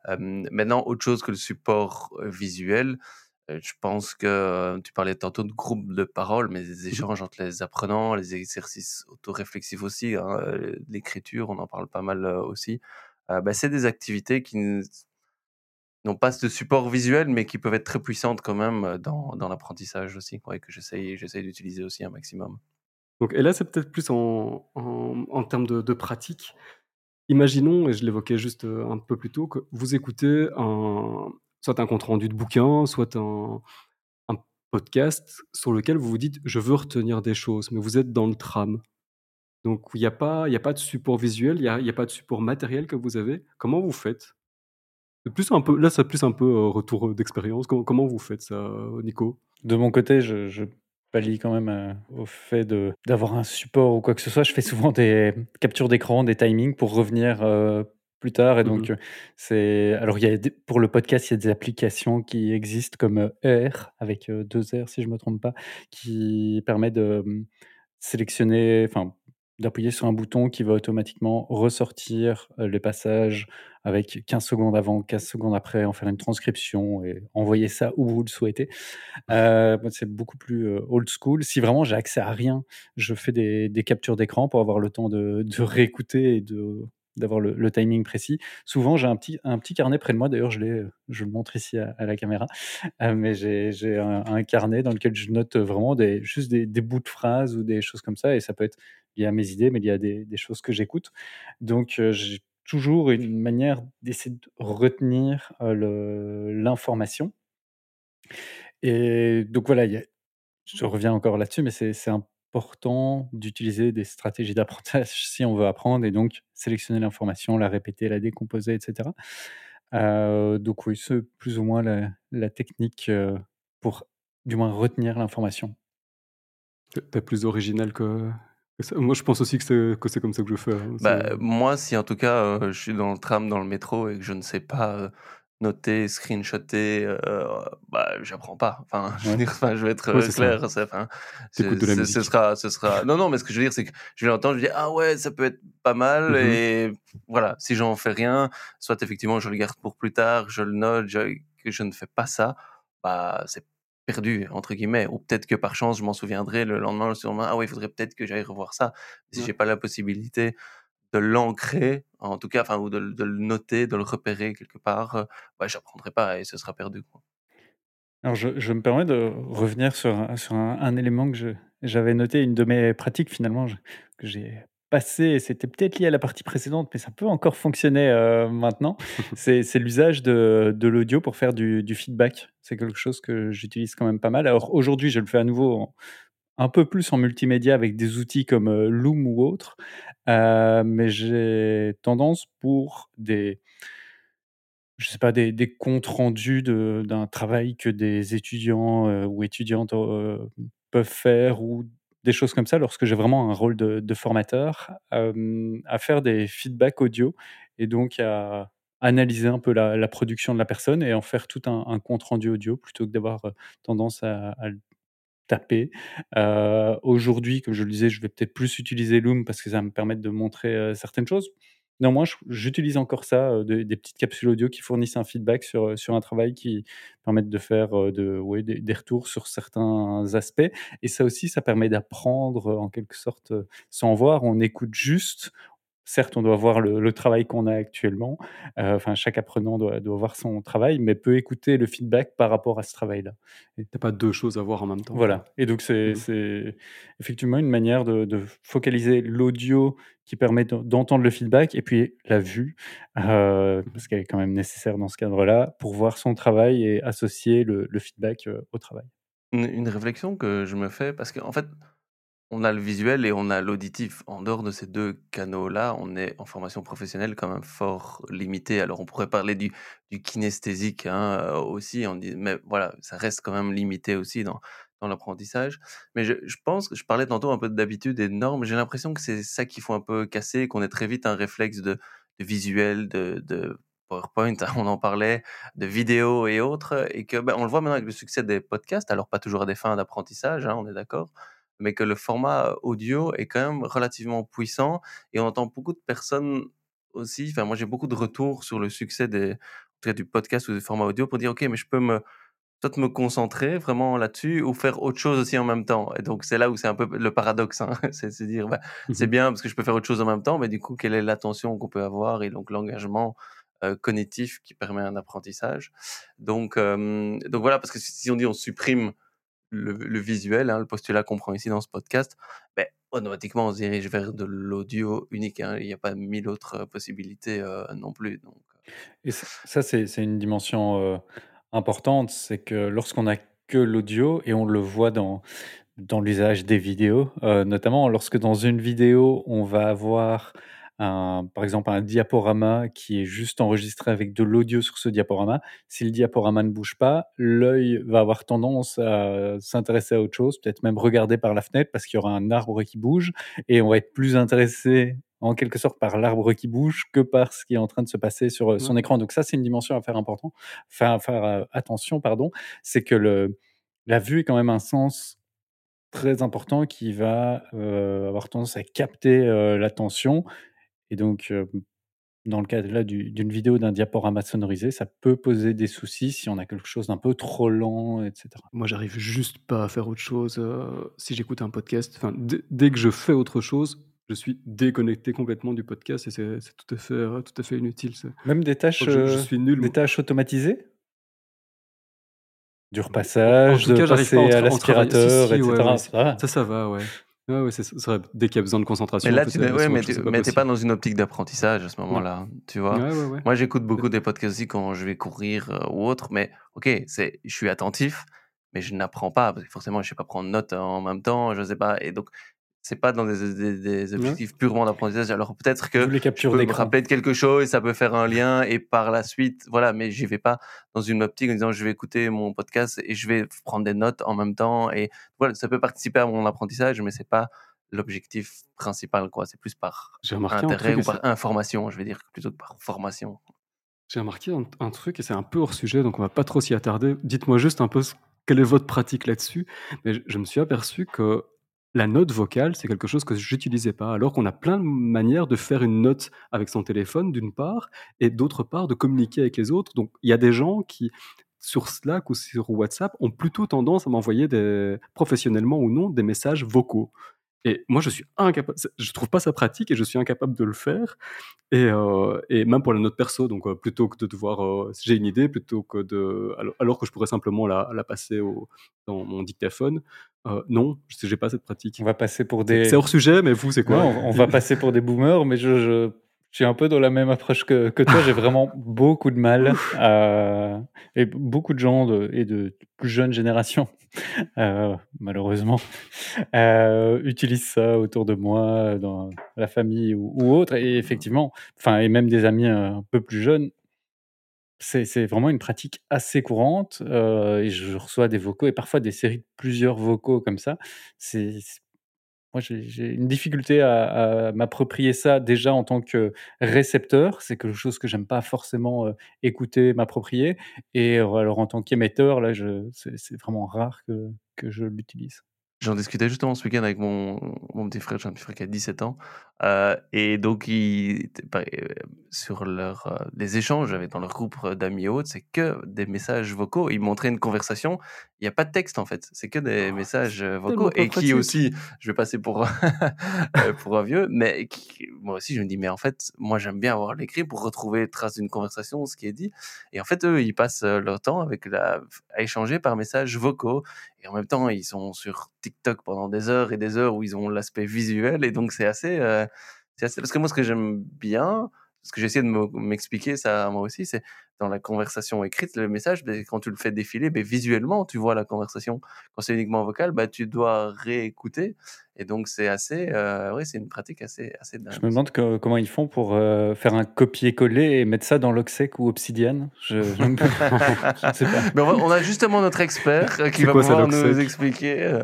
maintenant, autre chose que le support visuel, je pense que tu parlais tantôt de groupes de parole, mais les mmh échanges entre les apprenants, les exercices autoréflexifs aussi, hein, l'écriture, on en parle pas mal aussi. Bah, c'est des activités qui n'ont pas ce support visuel, mais qui peuvent être très puissantes quand même dans, dans l'apprentissage aussi, que j'essaye, d'utiliser aussi un maximum. Donc, et là, c'est peut-être plus en, en, termes de, pratique. Imaginons, et je l'évoquais juste un peu plus tôt, que vous écoutez un, soit un compte rendu de bouquin, soit un, un podcast sur lequel vous vous dites je veux retenir des choses, mais vous êtes dans le tram. Donc il n'y a, pas, a pas de support visuel, il n'y a, a, pas de support matériel que vous avez. Comment vous faites? Plus un peu, Là, c'est plus un peu retour d'expérience. Comment, comment, vous faites ça, Nico? De mon côté, je, je pallie quand même au fait d'avoir un support ou quoi que ce soit. Je fais souvent des captures d'écran, des timings pour revenir plus tard. Et donc, c'est. Alors, il y a pour le podcast, il y a des applications qui existent comme R, avec deux R si je ne me trompe pas, qui permet de sélectionner, enfin, d'appuyer sur un bouton qui va automatiquement ressortir les passages avec 15 secondes avant, 15 secondes après, en faire une transcription et envoyer ça où vous le souhaitez. c'est beaucoup plus old school. Si vraiment j'ai accès à rien, je fais des, captures d'écran pour avoir le temps de, réécouter et de d'avoir le, timing précis. Souvent, j'ai un petit, un petit carnet près de moi. D'ailleurs, je, je le montre ici à, la caméra. Euh, mais j'ai un, carnet dans lequel je note vraiment des, juste des, bouts de phrases ou des choses comme ça. Et ça peut être lié à mes idées, mais il y a des, choses que j'écoute. Donc, j'ai toujours une manière d'essayer de retenir l'information. Et donc, voilà, je reviens encore là-dessus, mais c'est important d'utiliser des stratégies d'apprentissage si on veut apprendre et donc sélectionner l'information, la répéter, la décomposer, etc. Donc oui, c'est plus ou moins la, technique pour du moins retenir l'information. T'es plus original que, ça. Moi, je pense aussi que c'est comme ça que je fais. Hein, bah, moi, si en tout cas, euh, je suis dans le tram, dans le métro et que je ne sais pas noter, screenshotter, euh, bah, j'apprends pas. Enfin, je veux dire, enfin, je vais être clair. Ça. Enfin, ce sera, ce sera. Non, non, mais ce que je veux dire, c'est que je vais l'entendre, je dis ah ouais, ça peut être pas mal. Mmh et voilà, si j'en fais rien, soit effectivement je le garde pour plus tard, je le note, je, je ne fais pas ça, bah c'est perdu entre guillemets. Ou peut-être que par chance, je m'en souviendrai le lendemain, le surlendemain. Ah ouais, il faudrait peut-être que j'aille revoir ça. Si j'ai pas la possibilité de l'ancrer, en tout cas, enfin, ou de, le noter, de le repérer quelque part, euh, ouais, j'apprendrai pas et ce sera perdu. Quoi. Alors, je, je, me permets de revenir sur, sur un, élément que j'avais noté, une de mes pratiques finalement, que j'ai passé, c'était peut-être lié à la partie précédente, mais ça peut encore fonctionner euh, maintenant, c'est l'usage de, de l'audio pour faire du, du feedback. C'est quelque chose que j'utilise quand même pas mal. Alors aujourd'hui, je le fais à nouveau un peu plus en multimédia avec des outils comme Loom ou autres. mais j'ai tendance pour des, je sais pas, des, des comptes rendus d'un travail que des étudiants ou étudiantes peuvent faire ou des choses comme ça, lorsque j'ai vraiment un rôle de, formateur, à faire des feedbacks audio et donc à analyser un peu la, production de la personne et en faire tout un, compte rendu audio plutôt que d'avoir tendance à, à, taper. Aujourd'hui, comme je le disais, je vais peut-être plus utiliser Loom parce que ça va me permettre de montrer certaines choses. Néanmoins, j'utilise encore ça, des petites capsules audio qui fournissent un feedback sur, sur un travail qui permettent de faire de, ouais, des, des, retours sur certains aspects. Et ça aussi, ça permet d'apprendre en quelque sorte sans voir. On écoute juste, certes, on doit voir le, travail qu'on a actuellement. Euh, enfin, chaque apprenant doit, doit, voir son travail, mais peut écouter le feedback par rapport à ce travail-là. Et t'as pas deux choses à voir en même temps. Voilà. Et donc, c'est mmh. effectivement une manière de, focaliser l'audio qui permet d'entendre le feedback et puis la vue, euh, parce qu'elle est quand même nécessaire dans ce cadre-là, pour voir son travail et associer le, feedback euh, au travail. Une, une, réflexion que je me fais, parce qu'en fait, on a le visuel et on a l'auditif. En dehors de ces deux canaux-là, on est en formation professionnelle quand même fort limité. Alors on pourrait parler du, kinesthésique hein, euh, aussi, mais voilà, ça reste quand même limité aussi dans l'apprentissage. Mais je, pense que je parlais tantôt un peu d'habitude et de normes. J'ai l'impression que c'est ça qu'il faut un peu casser, qu'on ait très vite un réflexe de, visuel, de, PowerPoint, on en parlait, de vidéos et autres, et que ben, on le voit maintenant avec le succès des podcasts, alors pas toujours à des fins d'apprentissage, hein, on est d'accord, mais que le format audio est quand même relativement puissant, et on entend beaucoup de personnes aussi, enfin moi j'ai beaucoup de retours sur le succès des, du podcast ou du format audio pour dire ok mais je peux me peut-être me concentrer vraiment là-dessus ou faire autre chose aussi en même temps. Et donc, c'est là où c'est un peu le paradoxe. Hein. c'est se dire, bah, c'est mmh bien parce que je peux faire autre chose en même temps, mais du coup, quelle est l'attention qu'on peut avoir et donc l'engagement euh, cognitif qui permet un apprentissage? Donc, euh, donc voilà, parce que si on dit on supprime le, visuel, hein, le postulat qu'on prend ici dans ce podcast, ben, automatiquement on se dirige vers de l'audio unique. Hein. Il n'y a pas mille autres possibilités euh, non plus. Donc. Et ça, c'est une dimension importante, c'est que lorsqu'on a que l'audio, et on le voit dans, dans l'usage des vidéos, euh, notamment lorsque dans une vidéo, on va avoir un, par exemple un diaporama qui est juste enregistré avec de l'audio sur ce diaporama. Si le diaporama ne bouge pas, l'œil va avoir tendance à s'intéresser à autre chose, peut-être même regarder par la fenêtre parce qu'il y aura un arbre qui bouge et on va être plus intéressé en quelque sorte par l'arbre qui bouge que par ce qui est en train de se passer sur euh, son écran. Donc ça, c'est une dimension à faire important, faire, faire euh, attention, pardon. C'est que le, la vue est quand même un sens très important qui va euh, avoir tendance à capter l'attention. Et donc, dans le cas là d'une vidéo d'un diaporama sonorisé, ça peut poser des soucis si on a quelque chose d'un peu trop lent, etc. Moi, j'arrive juste pas à faire autre chose si j'écoute un podcast. Enfin, dès que je fais autre chose, je suis déconnecté complètement du podcast et c'est tout à fait, euh, tout à fait inutile. Même des tâches, je, suis nul. Des tâches automatisées? Du repassage, de passer à l'aspirateur, etc. ça, ça va, ouais. Ouais, c'est vrai. Dès qu'il y a besoin de concentration. Mais là, tu ouais, mais tu pas dans une optique d'apprentissage à ce moment-là, tu vois. Moi, j'écoute beaucoup des podcasts aussi quand je vais courir euh, ou autre, mais ok, je suis attentif, mais je n'apprends pas parce que forcément, je ne sais pas prendre note en même temps, je sais pas. Et donc, c'est pas dans des, des, objectifs purement d'apprentissage. Alors peut-être que je peux me rappeler de quelque chose et ça peut faire un lien et par la suite, voilà, mais j'y vais pas dans une optique en disant je vais écouter mon podcast et je vais prendre des notes en même temps et voilà, ça peut participer à mon apprentissage, mais c'est pas l'objectif principal, quoi. C'est plus par intérêt ou par information, je vais dire, plutôt que par formation. J'ai remarqué un, truc et c'est un peu hors sujet, donc on va pas trop s'y attarder. Dites-moi juste un peu quelle est votre pratique là-dessus. Mais je me suis aperçu que la note vocale, c'est quelque chose que j'utilisais pas, alors qu'on a plein de manières de faire une note avec son téléphone, d'une part, et d'autre part, de communiquer avec les autres. Donc, il y a des gens qui, sur Slack ou sur WhatsApp, ont plutôt tendance à m'envoyer professionnellement ou non, des messages vocaux. Et moi, je suis incapable, je trouve pas ça pratique et je suis incapable de le faire. Et, euh, et même pour la note perso, donc euh, plutôt que de devoir, euh, si j'ai une idée, plutôt que de, alors, que je pourrais simplement la, la passer au, dans mon dictaphone, non, je n'ai pas cette pratique. On va passer pour des. C'est hors sujet, mais vous, c'est quoi? On, va passer pour des boomers, mais je, je je suis un peu dans la même approche que, que toi. J'ai vraiment beaucoup de mal. Euh, et beaucoup de gens de, et de plus jeunes générations, euh, malheureusement, euh, utilisent ça autour de moi, dans la famille ou, ou autre. Et effectivement, enfin, et même des amis un peu plus jeunes, c'est vraiment une pratique assez courante. et je reçois des vocaux et parfois des séries de plusieurs vocaux comme ça. C'est moi, j'ai une difficulté à, m'approprier ça déjà en tant que récepteur. C'est quelque chose que j'aime pas forcément écouter, m'approprier. Et alors en tant qu'émetteur, là, c'est vraiment rare que, que je l'utilise. J'en discutais justement ce week-end avec mon, mon petit frère, j'ai un petit frère qui a 17 ans, euh, et donc euh, sur leur, euh, les échanges avec dans leur groupe d'amis hautes, c'est que des messages vocaux. Ils montraient une conversation, il n'y a pas de texte en fait, c'est que des oh, messages vocaux, et qui aussi, je vais passer pour, pour un vieux, mais moi aussi je me dis, mais en fait, moi j'aime bien avoir l'écrit pour retrouver trace d'une conversation, ce qui est dit, et en fait eux, ils passent leur temps avec la, à échanger par messages vocaux, et en même temps, ils sont sur TikTok pendant des heures et des heures où ils ont l'aspect visuel. Et donc, c'est assez, euh, c'est assez. Parce que moi, ce que j'aime bien, ce que j'essaie de m'expliquer ça moi aussi, c'est dans la conversation écrite, le message, ben, quand tu le fais défiler, ben, visuellement, tu vois la conversation. Quand c'est uniquement vocal, ben, tu dois réécouter. Et donc, c'est assez, euh, oui, c'est une pratique assez, assez dingue. Je me demande comment ils font pour euh, faire un copier-coller et mettre ça dans Loxec ou Obsidian. Je, je, ne sais pas. Mais on, a justement notre expert euh, qui va pouvoir nous expliquer.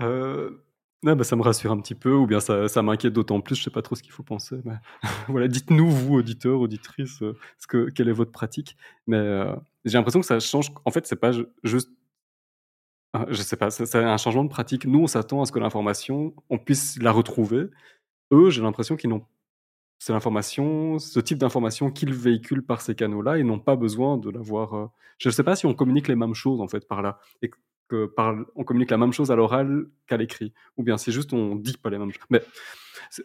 euh, bah, ça me rassure un petit peu, ou bien ça, ça m'inquiète d'autant plus, je sais pas trop ce qu'il faut penser. Voilà, dites-nous, vous, auditeurs, auditrices, euh, ce que, quelle est votre pratique. Mais euh, j'ai l'impression que ça change. En fait, c'est pas juste. Ah, je sais pas, c'est un changement de pratique. Nous, on s'attend à ce que l'information, on puisse la retrouver. Eux, j'ai l'impression qu'ils n'ont. C'est l'information, ce type d'information qu'ils véhiculent par ces canaux-là, ils n'ont pas besoin de l'avoir. Euh, je ne sais pas si on communique les mêmes choses, en fait, par là. Que on communique la même chose à l'oral qu'à l'écrit. Ou bien c'est juste on dit pas les mêmes choses. Mais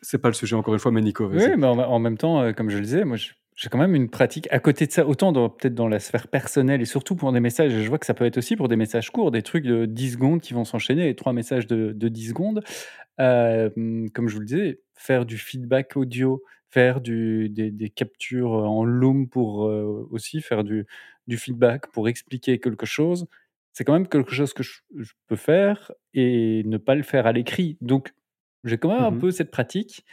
c'est pas le sujet, encore une fois, mais Nico. Oui, mais en, même temps, euh, comme je le disais, moi, j'ai quand même une pratique à côté de ça, autant peut-être dans la sphère personnelle et surtout pour des messages. Je vois que ça peut être aussi pour des messages courts, des trucs de 10 secondes qui vont s'enchaîner, et trois messages de, de 10 secondes. Euh, comme je vous le disais, faire du feedback audio, faire du, des, captures en loom pour euh, aussi faire du, du feedback, pour expliquer quelque chose c'est quand même quelque chose que je, peux faire et ne pas le faire à l'écrit. Donc, j'ai quand même un mmh peu cette pratique,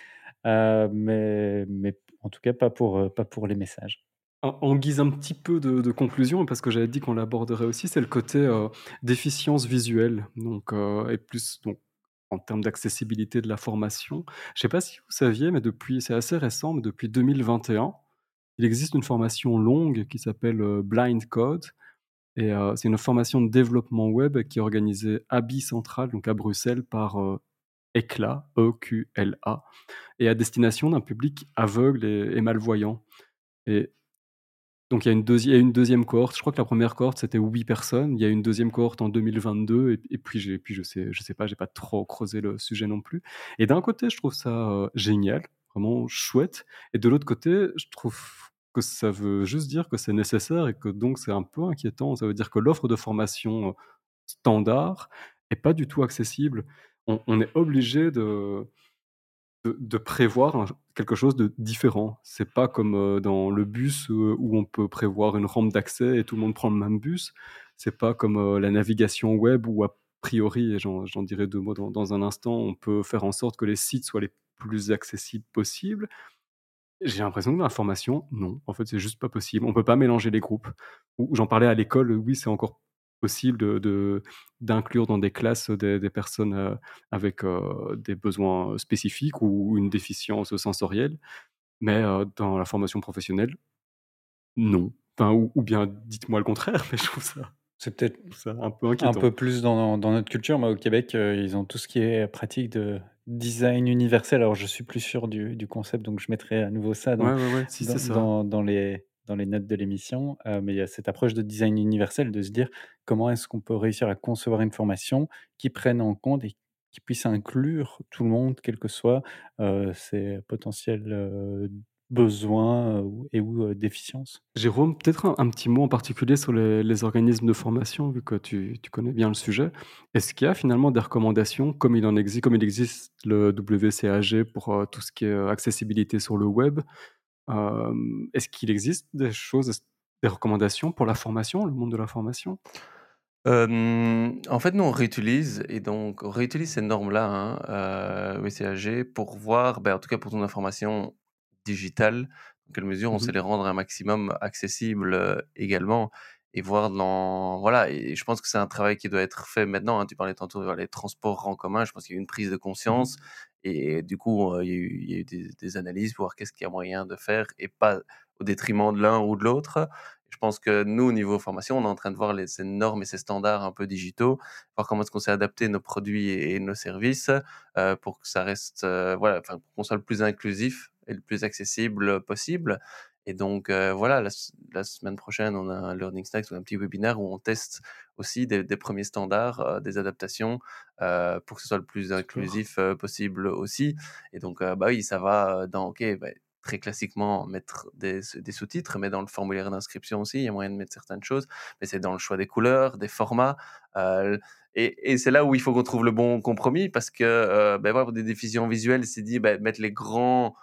euh, mais, mais en tout cas pas pour, euh, pas pour les messages. En, guise un petit peu de, conclusion, parce que j'avais dit qu'on l'aborderait aussi, c'est le côté euh, déficience visuelle, donc, et plus donc, en termes d'accessibilité de la formation. Je ne sais pas si vous saviez, mais depuis, c'est assez récent, mais depuis 2021, il existe une formation longue qui s'appelle Blind Code, euh, c'est une formation de développement web qui est organisée à Bicentral, donc à Bruxelles, par euh, ECLA, E-Q-L-A, et à destination d'un public aveugle et, malvoyant. Et donc il y, a une il y, a une deuxième cohorte, je crois que la première cohorte c'était 8 personnes, il y a une deuxième cohorte en 2022, et, et puis, puis je sais, je sais pas, j'ai pas trop creusé le sujet non plus. Et d'un côté, je trouve ça euh, génial, vraiment chouette, et de l'autre côté, je trouve que ça veut juste dire que c'est nécessaire et que donc c'est un peu inquiétant. Ça veut dire que l'offre de formation standard est pas du tout accessible. On, est obligé de, de, prévoir quelque chose de différent. C'est pas comme dans le bus où on peut prévoir une rampe d'accès et tout le monde prend le même bus. C'est pas comme la navigation web où a priori, et j'en dirai deux mots dans un instant, on peut faire en sorte que les sites soient les plus accessibles possibles. J'ai l'impression que l'information, non. En fait, c'est juste pas possible. On peut pas mélanger les groupes. J'en parlais à l'école, oui, c'est encore possible de d'inclure dans des classes des, personnes euh, avec euh, des besoins spécifiques ou une déficience sensorielle, mais euh, dans la formation professionnelle, non. Enfin, ou, bien dites-moi le contraire, mais je trouve ça. C'est peut-être un peu Un peu plus dans, dans notre culture, mais au Québec, ils ont tout ce qui est pratique de design universel. Alors, je suis plus sûr du, du concept, donc je mettrai à nouveau ça dans, dans, dans, les, dans les notes de l'émission. Euh, mais il y a cette approche de design universel, de se dire comment est-ce qu'on peut réussir à concevoir une formation qui prenne en compte et qui puisse inclure tout le monde, quels que soient euh, ses potentiels euh, besoins et ou déficiences. Jérôme, peut-être un, petit mot en particulier sur les, organismes de formation, vu que tu, connais bien le sujet. Est-ce qu'il y a finalement des recommandations, comme il en existe, comme il existe le WCAG pour tout ce qui est accessibilité sur le web Est-ce qu'il existe des choses, des recommandations pour la formation, le monde de la formation? En fait, nous, on réutilise et donc on réutilise ces normes-là, hein, WCAG, pour voir, ben, en tout cas pour ton information, digitales, dans quelle mesure on mmh sait les rendre un maximum accessibles également et voir dans voilà et je pense que c'est un travail qui doit être fait maintenant hein. tu parlais tantôt des transports en commun. Je pense qu'il y a eu une prise de mmh conscience et du coup il y a eu, il y a eu des, analyses pour voir qu'est-ce qu'il y a moyen de faire et pas au détriment de l'un ou de l'autre. Je pense que nous, au niveau formation, on est en train de voir les, ces normes et ces standards un peu digitaux, voir comment est-ce qu'on s'est adapté nos produits et, nos services euh, pour que ça reste, euh, voilà, enfin, qu'on soit le plus inclusif et le plus accessible possible. Et donc, euh, voilà, la, semaine prochaine, on a un Learning Snacks, un petit webinaire où on teste aussi des, premiers standards, des adaptations pour que ce soit le plus inclusif possible aussi. Et donc, bah oui, ça va dans, OK, bah, très classiquement mettre des, sous-titres, mais dans le formulaire d'inscription aussi, il y a moyen de mettre certaines choses, mais c'est dans le choix des couleurs, des formats. Euh, et, c'est là où il faut qu'on trouve le bon compromis, parce que euh, ben, des diffusions visuelles, c'est dit ben, mettre les grands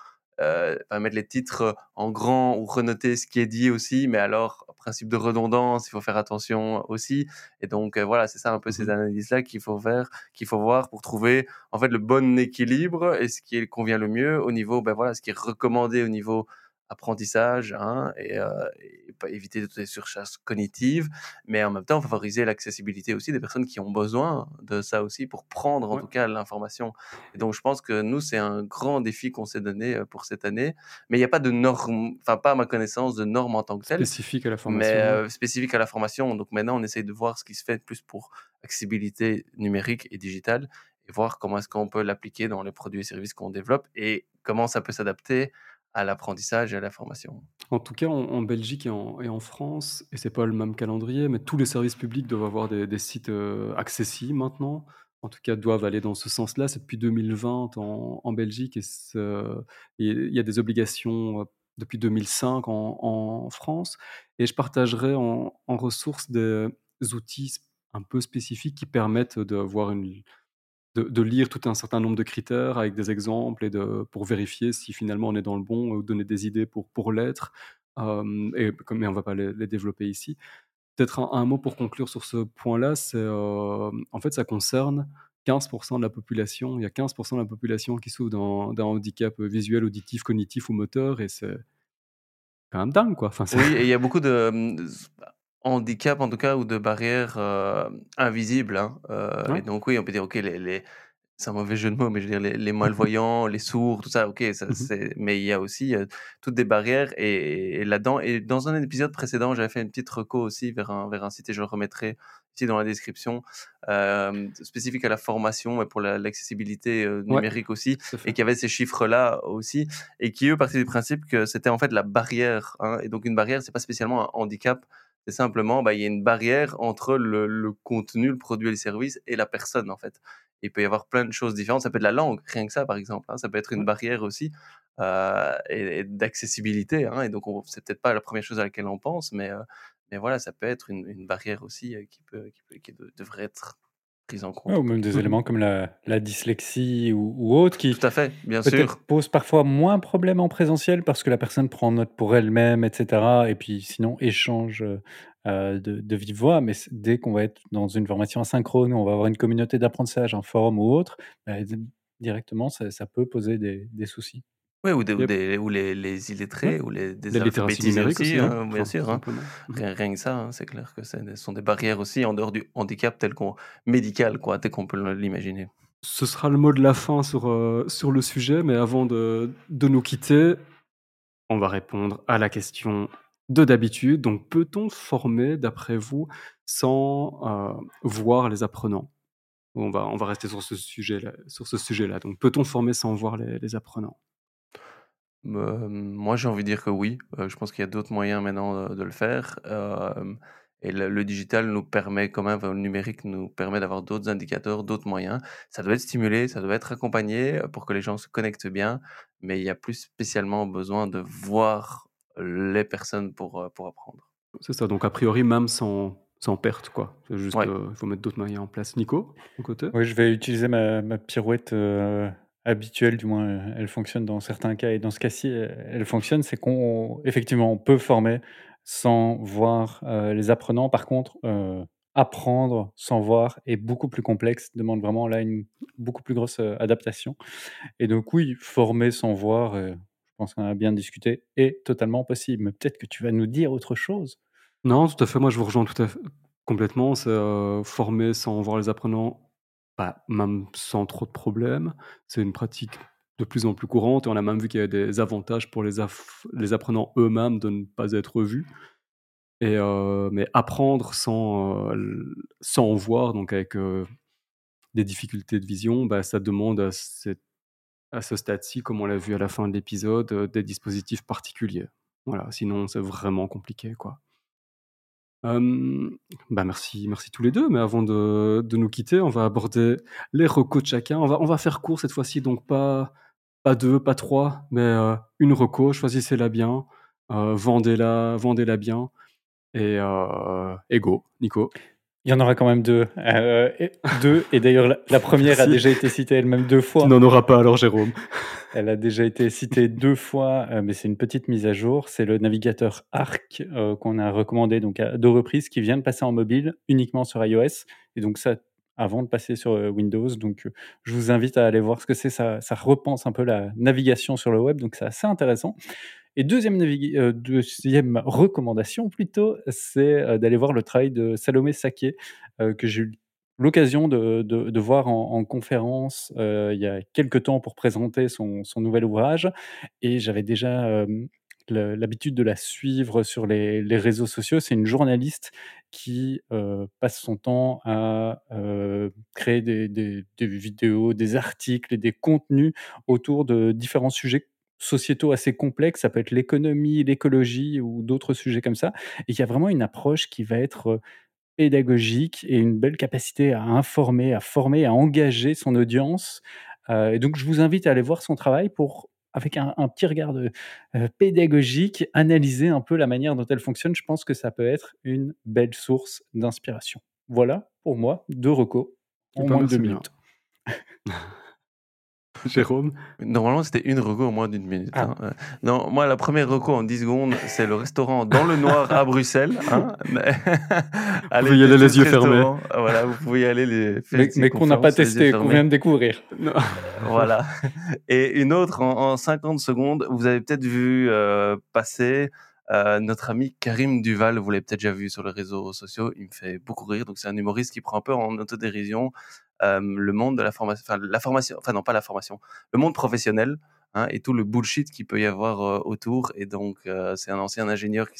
euh, mettre les titres en grand ou renoter ce qui est dit aussi, mais alors, principe de redondance, il faut faire attention aussi. Et donc, euh, voilà, c'est ça un peu ces Mhm. analyses-là qu'il faut faire, qu'il faut voir pour trouver, en fait, le bon équilibre et ce qui convient le mieux au niveau, ben voilà, ce qui est recommandé au niveau apprentissage hein, et, euh, et éviter toutes les surcharges cognitives, mais en même temps favoriser l'accessibilité aussi des personnes qui ont besoin de ça aussi pour prendre en Ouais. tout cas l'information. Et donc je pense que nous c'est un grand défi qu'on s'est donné euh, pour cette année, mais il n'y a pas de normes, enfin pas à ma connaissance de normes en tant que telles, Spécifique à la formation. mais euh, spécifiques à la formation. Donc maintenant on essaye de voir ce qui se fait plus pour accessibilité numérique et digitale et voir comment est-ce qu'on peut l'appliquer dans les produits et services qu'on développe et comment ça peut s'adapter à l'apprentissage et à la formation. En tout cas, en, Belgique et en, France, et c'est pas le même calendrier, mais tous les services publics doivent avoir des, sites euh, accessibles maintenant. En tout cas, doivent aller dans ce sens-là. C'est depuis 2020 en, Belgique et il y a des obligations euh, depuis 2005 en, France. Et je partagerai en ressources des outils un peu spécifiques qui permettent d'avoir une, de, lire tout un certain nombre de critères avec des exemples et de, pour vérifier si finalement on est dans le bon ou donner des idées pour, pour l'être. Euh, mais on ne va pas les, développer ici. Peut-être un, mot pour conclure sur ce point-là, c'est euh, en fait ça concerne 15% de la population. Il y a 15% de la population qui souffre d'un handicap visuel, auditif, cognitif ou moteur, et c'est quand même dingue, quoi. Enfin, Oui, et il y a beaucoup de handicaps, en tout cas, ou de barrières euh, invisibles. hein. Euh, Ouais. Et donc, oui, on peut dire, OK, les, les- c'est un mauvais jeu de mots, mais je veux dire, les, les malvoyants, les sourds, tout ça, OK, ça, Mhm. c'est... mais il y a aussi euh, toutes des barrières. Et, et là-dedans, et dans un épisode précédent, j'avais fait une petite reco aussi vers un, vers un site, et je le remettrai ici dans la description, spécifique à la formation et pour la- l'accessibilité euh, Ouais. numérique aussi et qui avait ces chiffres-là aussi, et qui eux partaient du principe que c'était en fait la barrière. hein. Et donc une barrière, c'est pas spécialement un handicap, c'est simplement, bah, il y a une barrière entre le, le contenu, le produit et le service et la personne en fait. Il peut y avoir plein de choses différentes. Ça peut être la langue, rien que ça par exemple. hein. Ça peut être une barrière aussi euh, et, et d'accessibilité. hein. Et donc on- c'est peut-être pas la première chose à laquelle on pense, mais euh, mais voilà, ça peut être une, une barrière aussi euh, qui peut qui, peut- qui de- devrait être prise en compte. Ouais, ou même des éléments comme la, la dyslexie ou, ou autre qui Tout à fait, bien peut-être sûr. posent parfois moins problème en présentiel parce que la personne prend note pour elle-même, etc. Et puis sinon échange euh, de, de vive voix. Mais dès qu'on va être dans une formation asynchrone, on va avoir une communauté d'apprentissage, un forum ou autre, bah, directement ça, ça peut poser des, des soucis. Oui, ou, des, ou, Yep. des- ou les, les illettrés, ou les des alphabétisés aussi, aussi, hein, hein, bien enfin, sûr. hein. Rien, rien que ça, c'est clair que ce sont des barrières aussi en dehors du handicap tel qu'on médical, quoi, tel qu'on peut l'imaginer. Ce sera le mot de la fin sur, euh, sur le sujet, mais avant de, de nous quitter, on va répondre à la question de d'habitude. Donc, peut-on former, d'après vous, sans euh, voir les apprenants? On va, on va rester sur ce sujet-là. Sur ce sujet-là. Donc, peut-on former sans voir les, les apprenants? Euh, moi, j'ai envie de dire que oui. Euh, je pense qu'il y a d'autres moyens maintenant de, de le faire. Euh, et le, le digital nous permet quand même, enfin, le numérique nous permet d'avoir d'autres indicateurs, d'autres moyens. Ça doit être stimulé, ça doit être accompagné euh, pour que les gens se connectent bien, mais il y a plus spécialement besoin de voir les personnes pour, euh, pour apprendre. C'est ça. Donc, a priori, même sans, sans perte, quoi. C'est juste, Ouais. euh, il faut mettre d'autres moyens en place. Nico, de côté? Oui, je vais utiliser ma, ma pirouette euh, habituelle, du moins euh, elle fonctionne dans certains cas, et dans ce cas-ci, euh, elle fonctionne, c'est qu'on effectivement on peut former sans voir euh, les apprenants. Par contre, apprendre sans voir est beaucoup plus complexe, demande vraiment là une beaucoup plus grosse adaptation. Et donc oui, former sans voir, je pense qu'on a bien discuté, est totalement possible. Mais peut-être que tu vas nous dire autre chose. Non, tout à fait. Moi, je vous rejoins tout à fait complètement. C'est former sans voir les apprenants, bah, même sans trop de problèmes. C'est une pratique de plus en plus courante et on a même vu qu'il y avait des avantages pour les, apprenants eux-mêmes de ne pas être vus. Euh, mais apprendre sans, euh, voir, donc avec euh, des difficultés de vision, bah, ça demande à ce stade-ci, comme on l'a vu à la fin de l'épisode, euh, des dispositifs particuliers. Voilà, sinon c'est vraiment compliqué, quoi. Euh, bah merci, merci tous les deux. Mais avant de, de nous quitter, on va aborder les recos de chacun. On va, on va faire court cette fois-ci, donc pas, pas deux, pas trois, mais euh, une reco. Choisissez-la bien, euh, vendez-la, vendez-la bien. Et, euh, et go, Nico. Il y en aura quand même deux. Euh, et, deux, et d'ailleurs, la, première a déjà été citée elle-même deux fois. Tu n'en auras pas alors, Jérôme. Elle a déjà été citée deux fois, euh, mais c'est une petite mise à jour. C'est le navigateur Arc euh, qu'on a recommandé donc à deux reprises, qui vient de passer en mobile uniquement sur iOS. Et donc ça, avant de passer sur Windows. Donc je vous invite à aller voir ce que c'est. Ça, ça repense un peu la navigation sur le web, donc c'est assez intéressant. Et deuxième, euh, deuxième recommandation plutôt, c'est euh, d'aller voir le travail de Salomé Saké, euh, que j'ai eu l'occasion de, de, voir en, conférence il y a quelques temps pour présenter son, son nouvel ouvrage. Et j'avais déjà l'habitude de la suivre sur les, les réseaux sociaux. C'est une journaliste qui passe son temps à créer des, des, des, vidéos, des articles et des contenus autour de différents sujets sociétaux assez complexes, ça peut être l'économie, l'écologie ou d'autres sujets comme ça. Et il y a vraiment une approche qui va être pédagogique et une belle capacité à informer, à former, à engager son audience. et donc, je vous invite à aller voir son travail pour, avec un, petit regard pédagogique, analyser un peu la manière dont elle fonctionne. Je pense que ça peut être une belle source d'inspiration. Voilà, pour moi, deux recos en moins de deux minutes. Jérôme Normalement, c'était une reco en moins d'une minute. Ah. Hein. Non, moi, la première reco en 10 secondes, c'est le restaurant Dans le Noir à Bruxelles. Hein. vous pouvez y aller les yeux fermés. Voilà, vous pouvez y aller les. Mais, qu'on n'a pas testé, qu'on vient de découvrir. voilà. Et une autre en, 50 secondes, vous avez peut-être vu euh, passer. Euh, notre ami Karim Duval, vous l'avez peut-être déjà vu sur les réseaux sociaux, il me fait beaucoup rire. Donc c'est un humoriste qui prend un peu en autodérision le monde de la formation, enfin non pas la formation, le monde professionnel hein, et tout le bullshit qu'il peut y avoir autour. Et donc c'est un ancien ingénieur qui,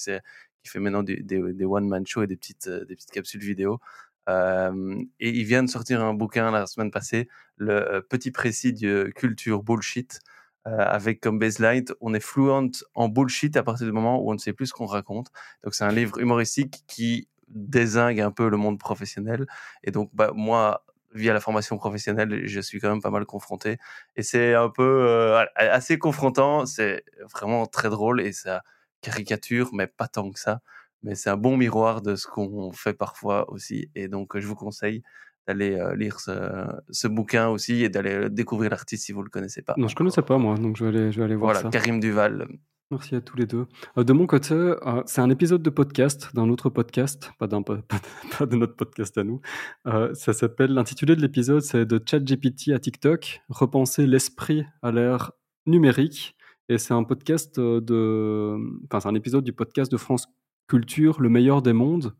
fait maintenant des, one man shows et des petites capsules vidéo. et il vient de sortir un bouquin la semaine passée, le petit précis de culture bullshit. Avec comme baseline, on est fluent en bullshit à partir du moment où on ne sait plus ce qu'on raconte. Donc c'est un livre humoristique qui désingue un peu le monde professionnel. Et donc, bah, moi, via la formation professionnelle, je suis quand même pas mal confronté. Et c'est un peu euh, assez confrontant. C'est vraiment très drôle et ça caricature, mais pas tant que ça. Mais c'est un bon miroir de ce qu'on fait parfois aussi. Et donc, je vous conseille d'aller euh, lire ce, bouquin aussi et d'aller découvrir l'artiste si vous le connaissez pas. Non, je connaissais pas moi, donc je vais aller, je vais aller voir voilà, Karim Duval, Merci à tous les deux. Euh, de mon côté, euh, c'est un épisode de podcast, d'un autre podcast, pas, pas, de notre podcast à nous. Euh, ça s'appelle, l'intitulé de l'épisode, c'est de ChatGPT à TikTok, repenser l'esprit à l'ère numérique. Et c'est un podcast de, enfin, c'est un épisode du podcast de France Culture, le meilleur des mondes.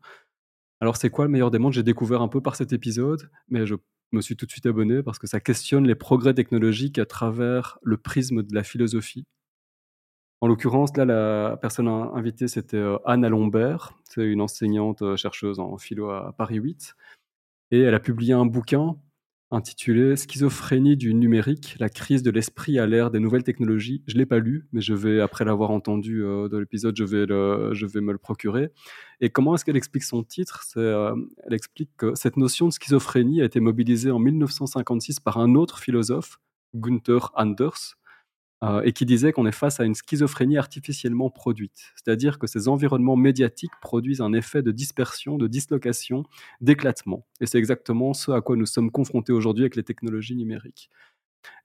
Alors, c'est quoi le meilleur des mondes? J'ai découvert un peu par cet épisode, mais je me suis tout de suite abonné parce que ça questionne les progrès technologiques à travers le prisme de la philosophie. En l'occurrence, là, la personne invitée, c'était euh, Anne Alombert. C'est une enseignante euh, chercheuse en philo à Paris 8. Et elle a publié un bouquin intitulé Schizophrénie du numérique, la crise de l'esprit à l'ère des nouvelles technologies. Je ne l'ai pas lu, mais je vais, après l'avoir entendu euh, dans l'épisode, je, vais je vais me le procurer. Et comment est-ce qu'elle explique son titre? Elle explique que cette notion de schizophrénie a été mobilisée en 1956 par un autre philosophe, Gunther Anders, euh, et qui disait qu'on est face à une schizophrénie artificiellement produite. C'est-à-dire que ces environnements médiatiques produisent un effet de dispersion, de dislocation, d'éclatement. Et c'est exactement ce à quoi nous sommes confrontés aujourd'hui avec les technologies numériques.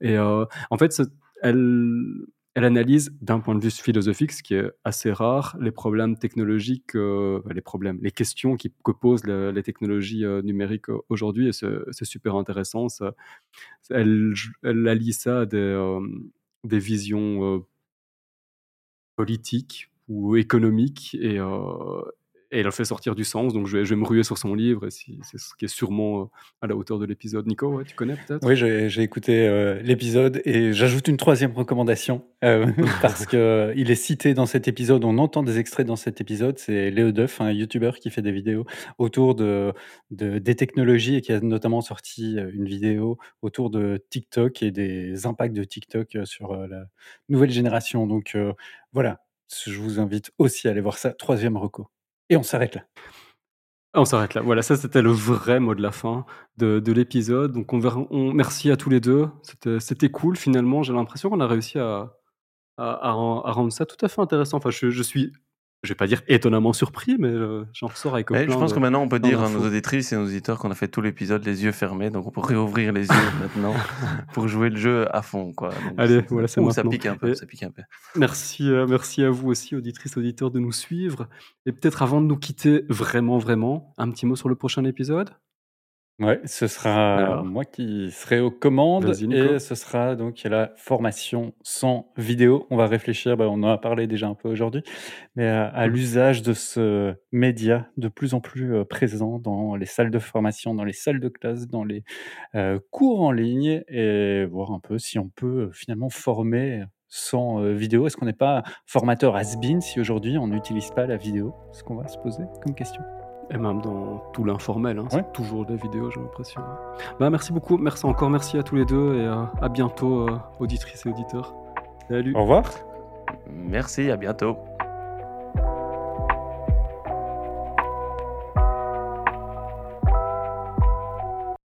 Et euh, en fait, elle, analyse d'un point de vue philosophique, ce qui est assez rare, les problèmes technologiques, euh, les problèmes, les questions qui, que posent les technologies numériques aujourd'hui, et c'est super intéressant. elle, elle, allie ça à des, des visions politiques ou économiques et, et elle fait sortir du sens. Donc, je vais, me ruer sur son livre, et c'est ce qui est sûrement à la hauteur de l'épisode. Nico, tu connais peut-être? Oui, j'ai écouté l'épisode et j'ajoute une troisième recommandation euh, parce qu'il est cité dans cet épisode. On entend des extraits dans cet épisode. C'est Léo Duff, un YouTuber qui fait des vidéos autour de, de, des technologies et qui a notamment sorti une vidéo autour de TikTok et des impacts de TikTok sur la nouvelle génération. Donc voilà, je vous invite aussi à aller voir ça. Troisième reco. Et on s'arrête là. On s'arrête là. Voilà, ça c'était le vrai mot de la fin de, l'épisode. Donc on, on merci à tous les deux. C'était cool finalement. J'ai l'impression qu'on a réussi à, à, rendre ça tout à fait intéressant. Enfin, je, suis je vais pas dire étonnamment surpris, mais euh, j'en ressors avec Ouais, je pense de- que maintenant on peut dire à nos auditrices et nos auditeurs qu'on a fait tout l'épisode les yeux fermés, donc on peut réouvrir les yeux maintenant pour jouer le jeu à fond. Quoi. Donc, Allez, voilà, c'est Ouh, ça maintenant. pique un peu, Et- ça pique un peu. Merci, euh, merci à vous aussi, auditrices, auditeurs, de nous suivre. Et peut-être avant de nous quitter, vraiment, vraiment, un petit mot sur le prochain épisode? Ouais, ce sera Alors moi qui serai aux commandes et ce sera donc la formation sans vidéo. On va réfléchir, bah, on en a parlé déjà un peu aujourd'hui, mais à, à Mhm. l'usage de ce média de plus en plus euh, présent dans les salles de formation, dans les salles de classe, dans les euh, cours en ligne et voir un peu si on peut euh, finalement former sans euh, vidéo. Est-ce qu'on n'est pas formateur has-been si aujourd'hui on n'utilise pas la vidéo? C'est ce qu'on va se poser comme question? Et même dans tout l'informel, hein, Ouais. c'est toujours des vidéos, j'ai l'impression. Bah, merci beaucoup, merci encore, merci à tous les deux et euh, à bientôt, euh, auditrices et auditeurs. Salut Au revoir Merci, à bientôt.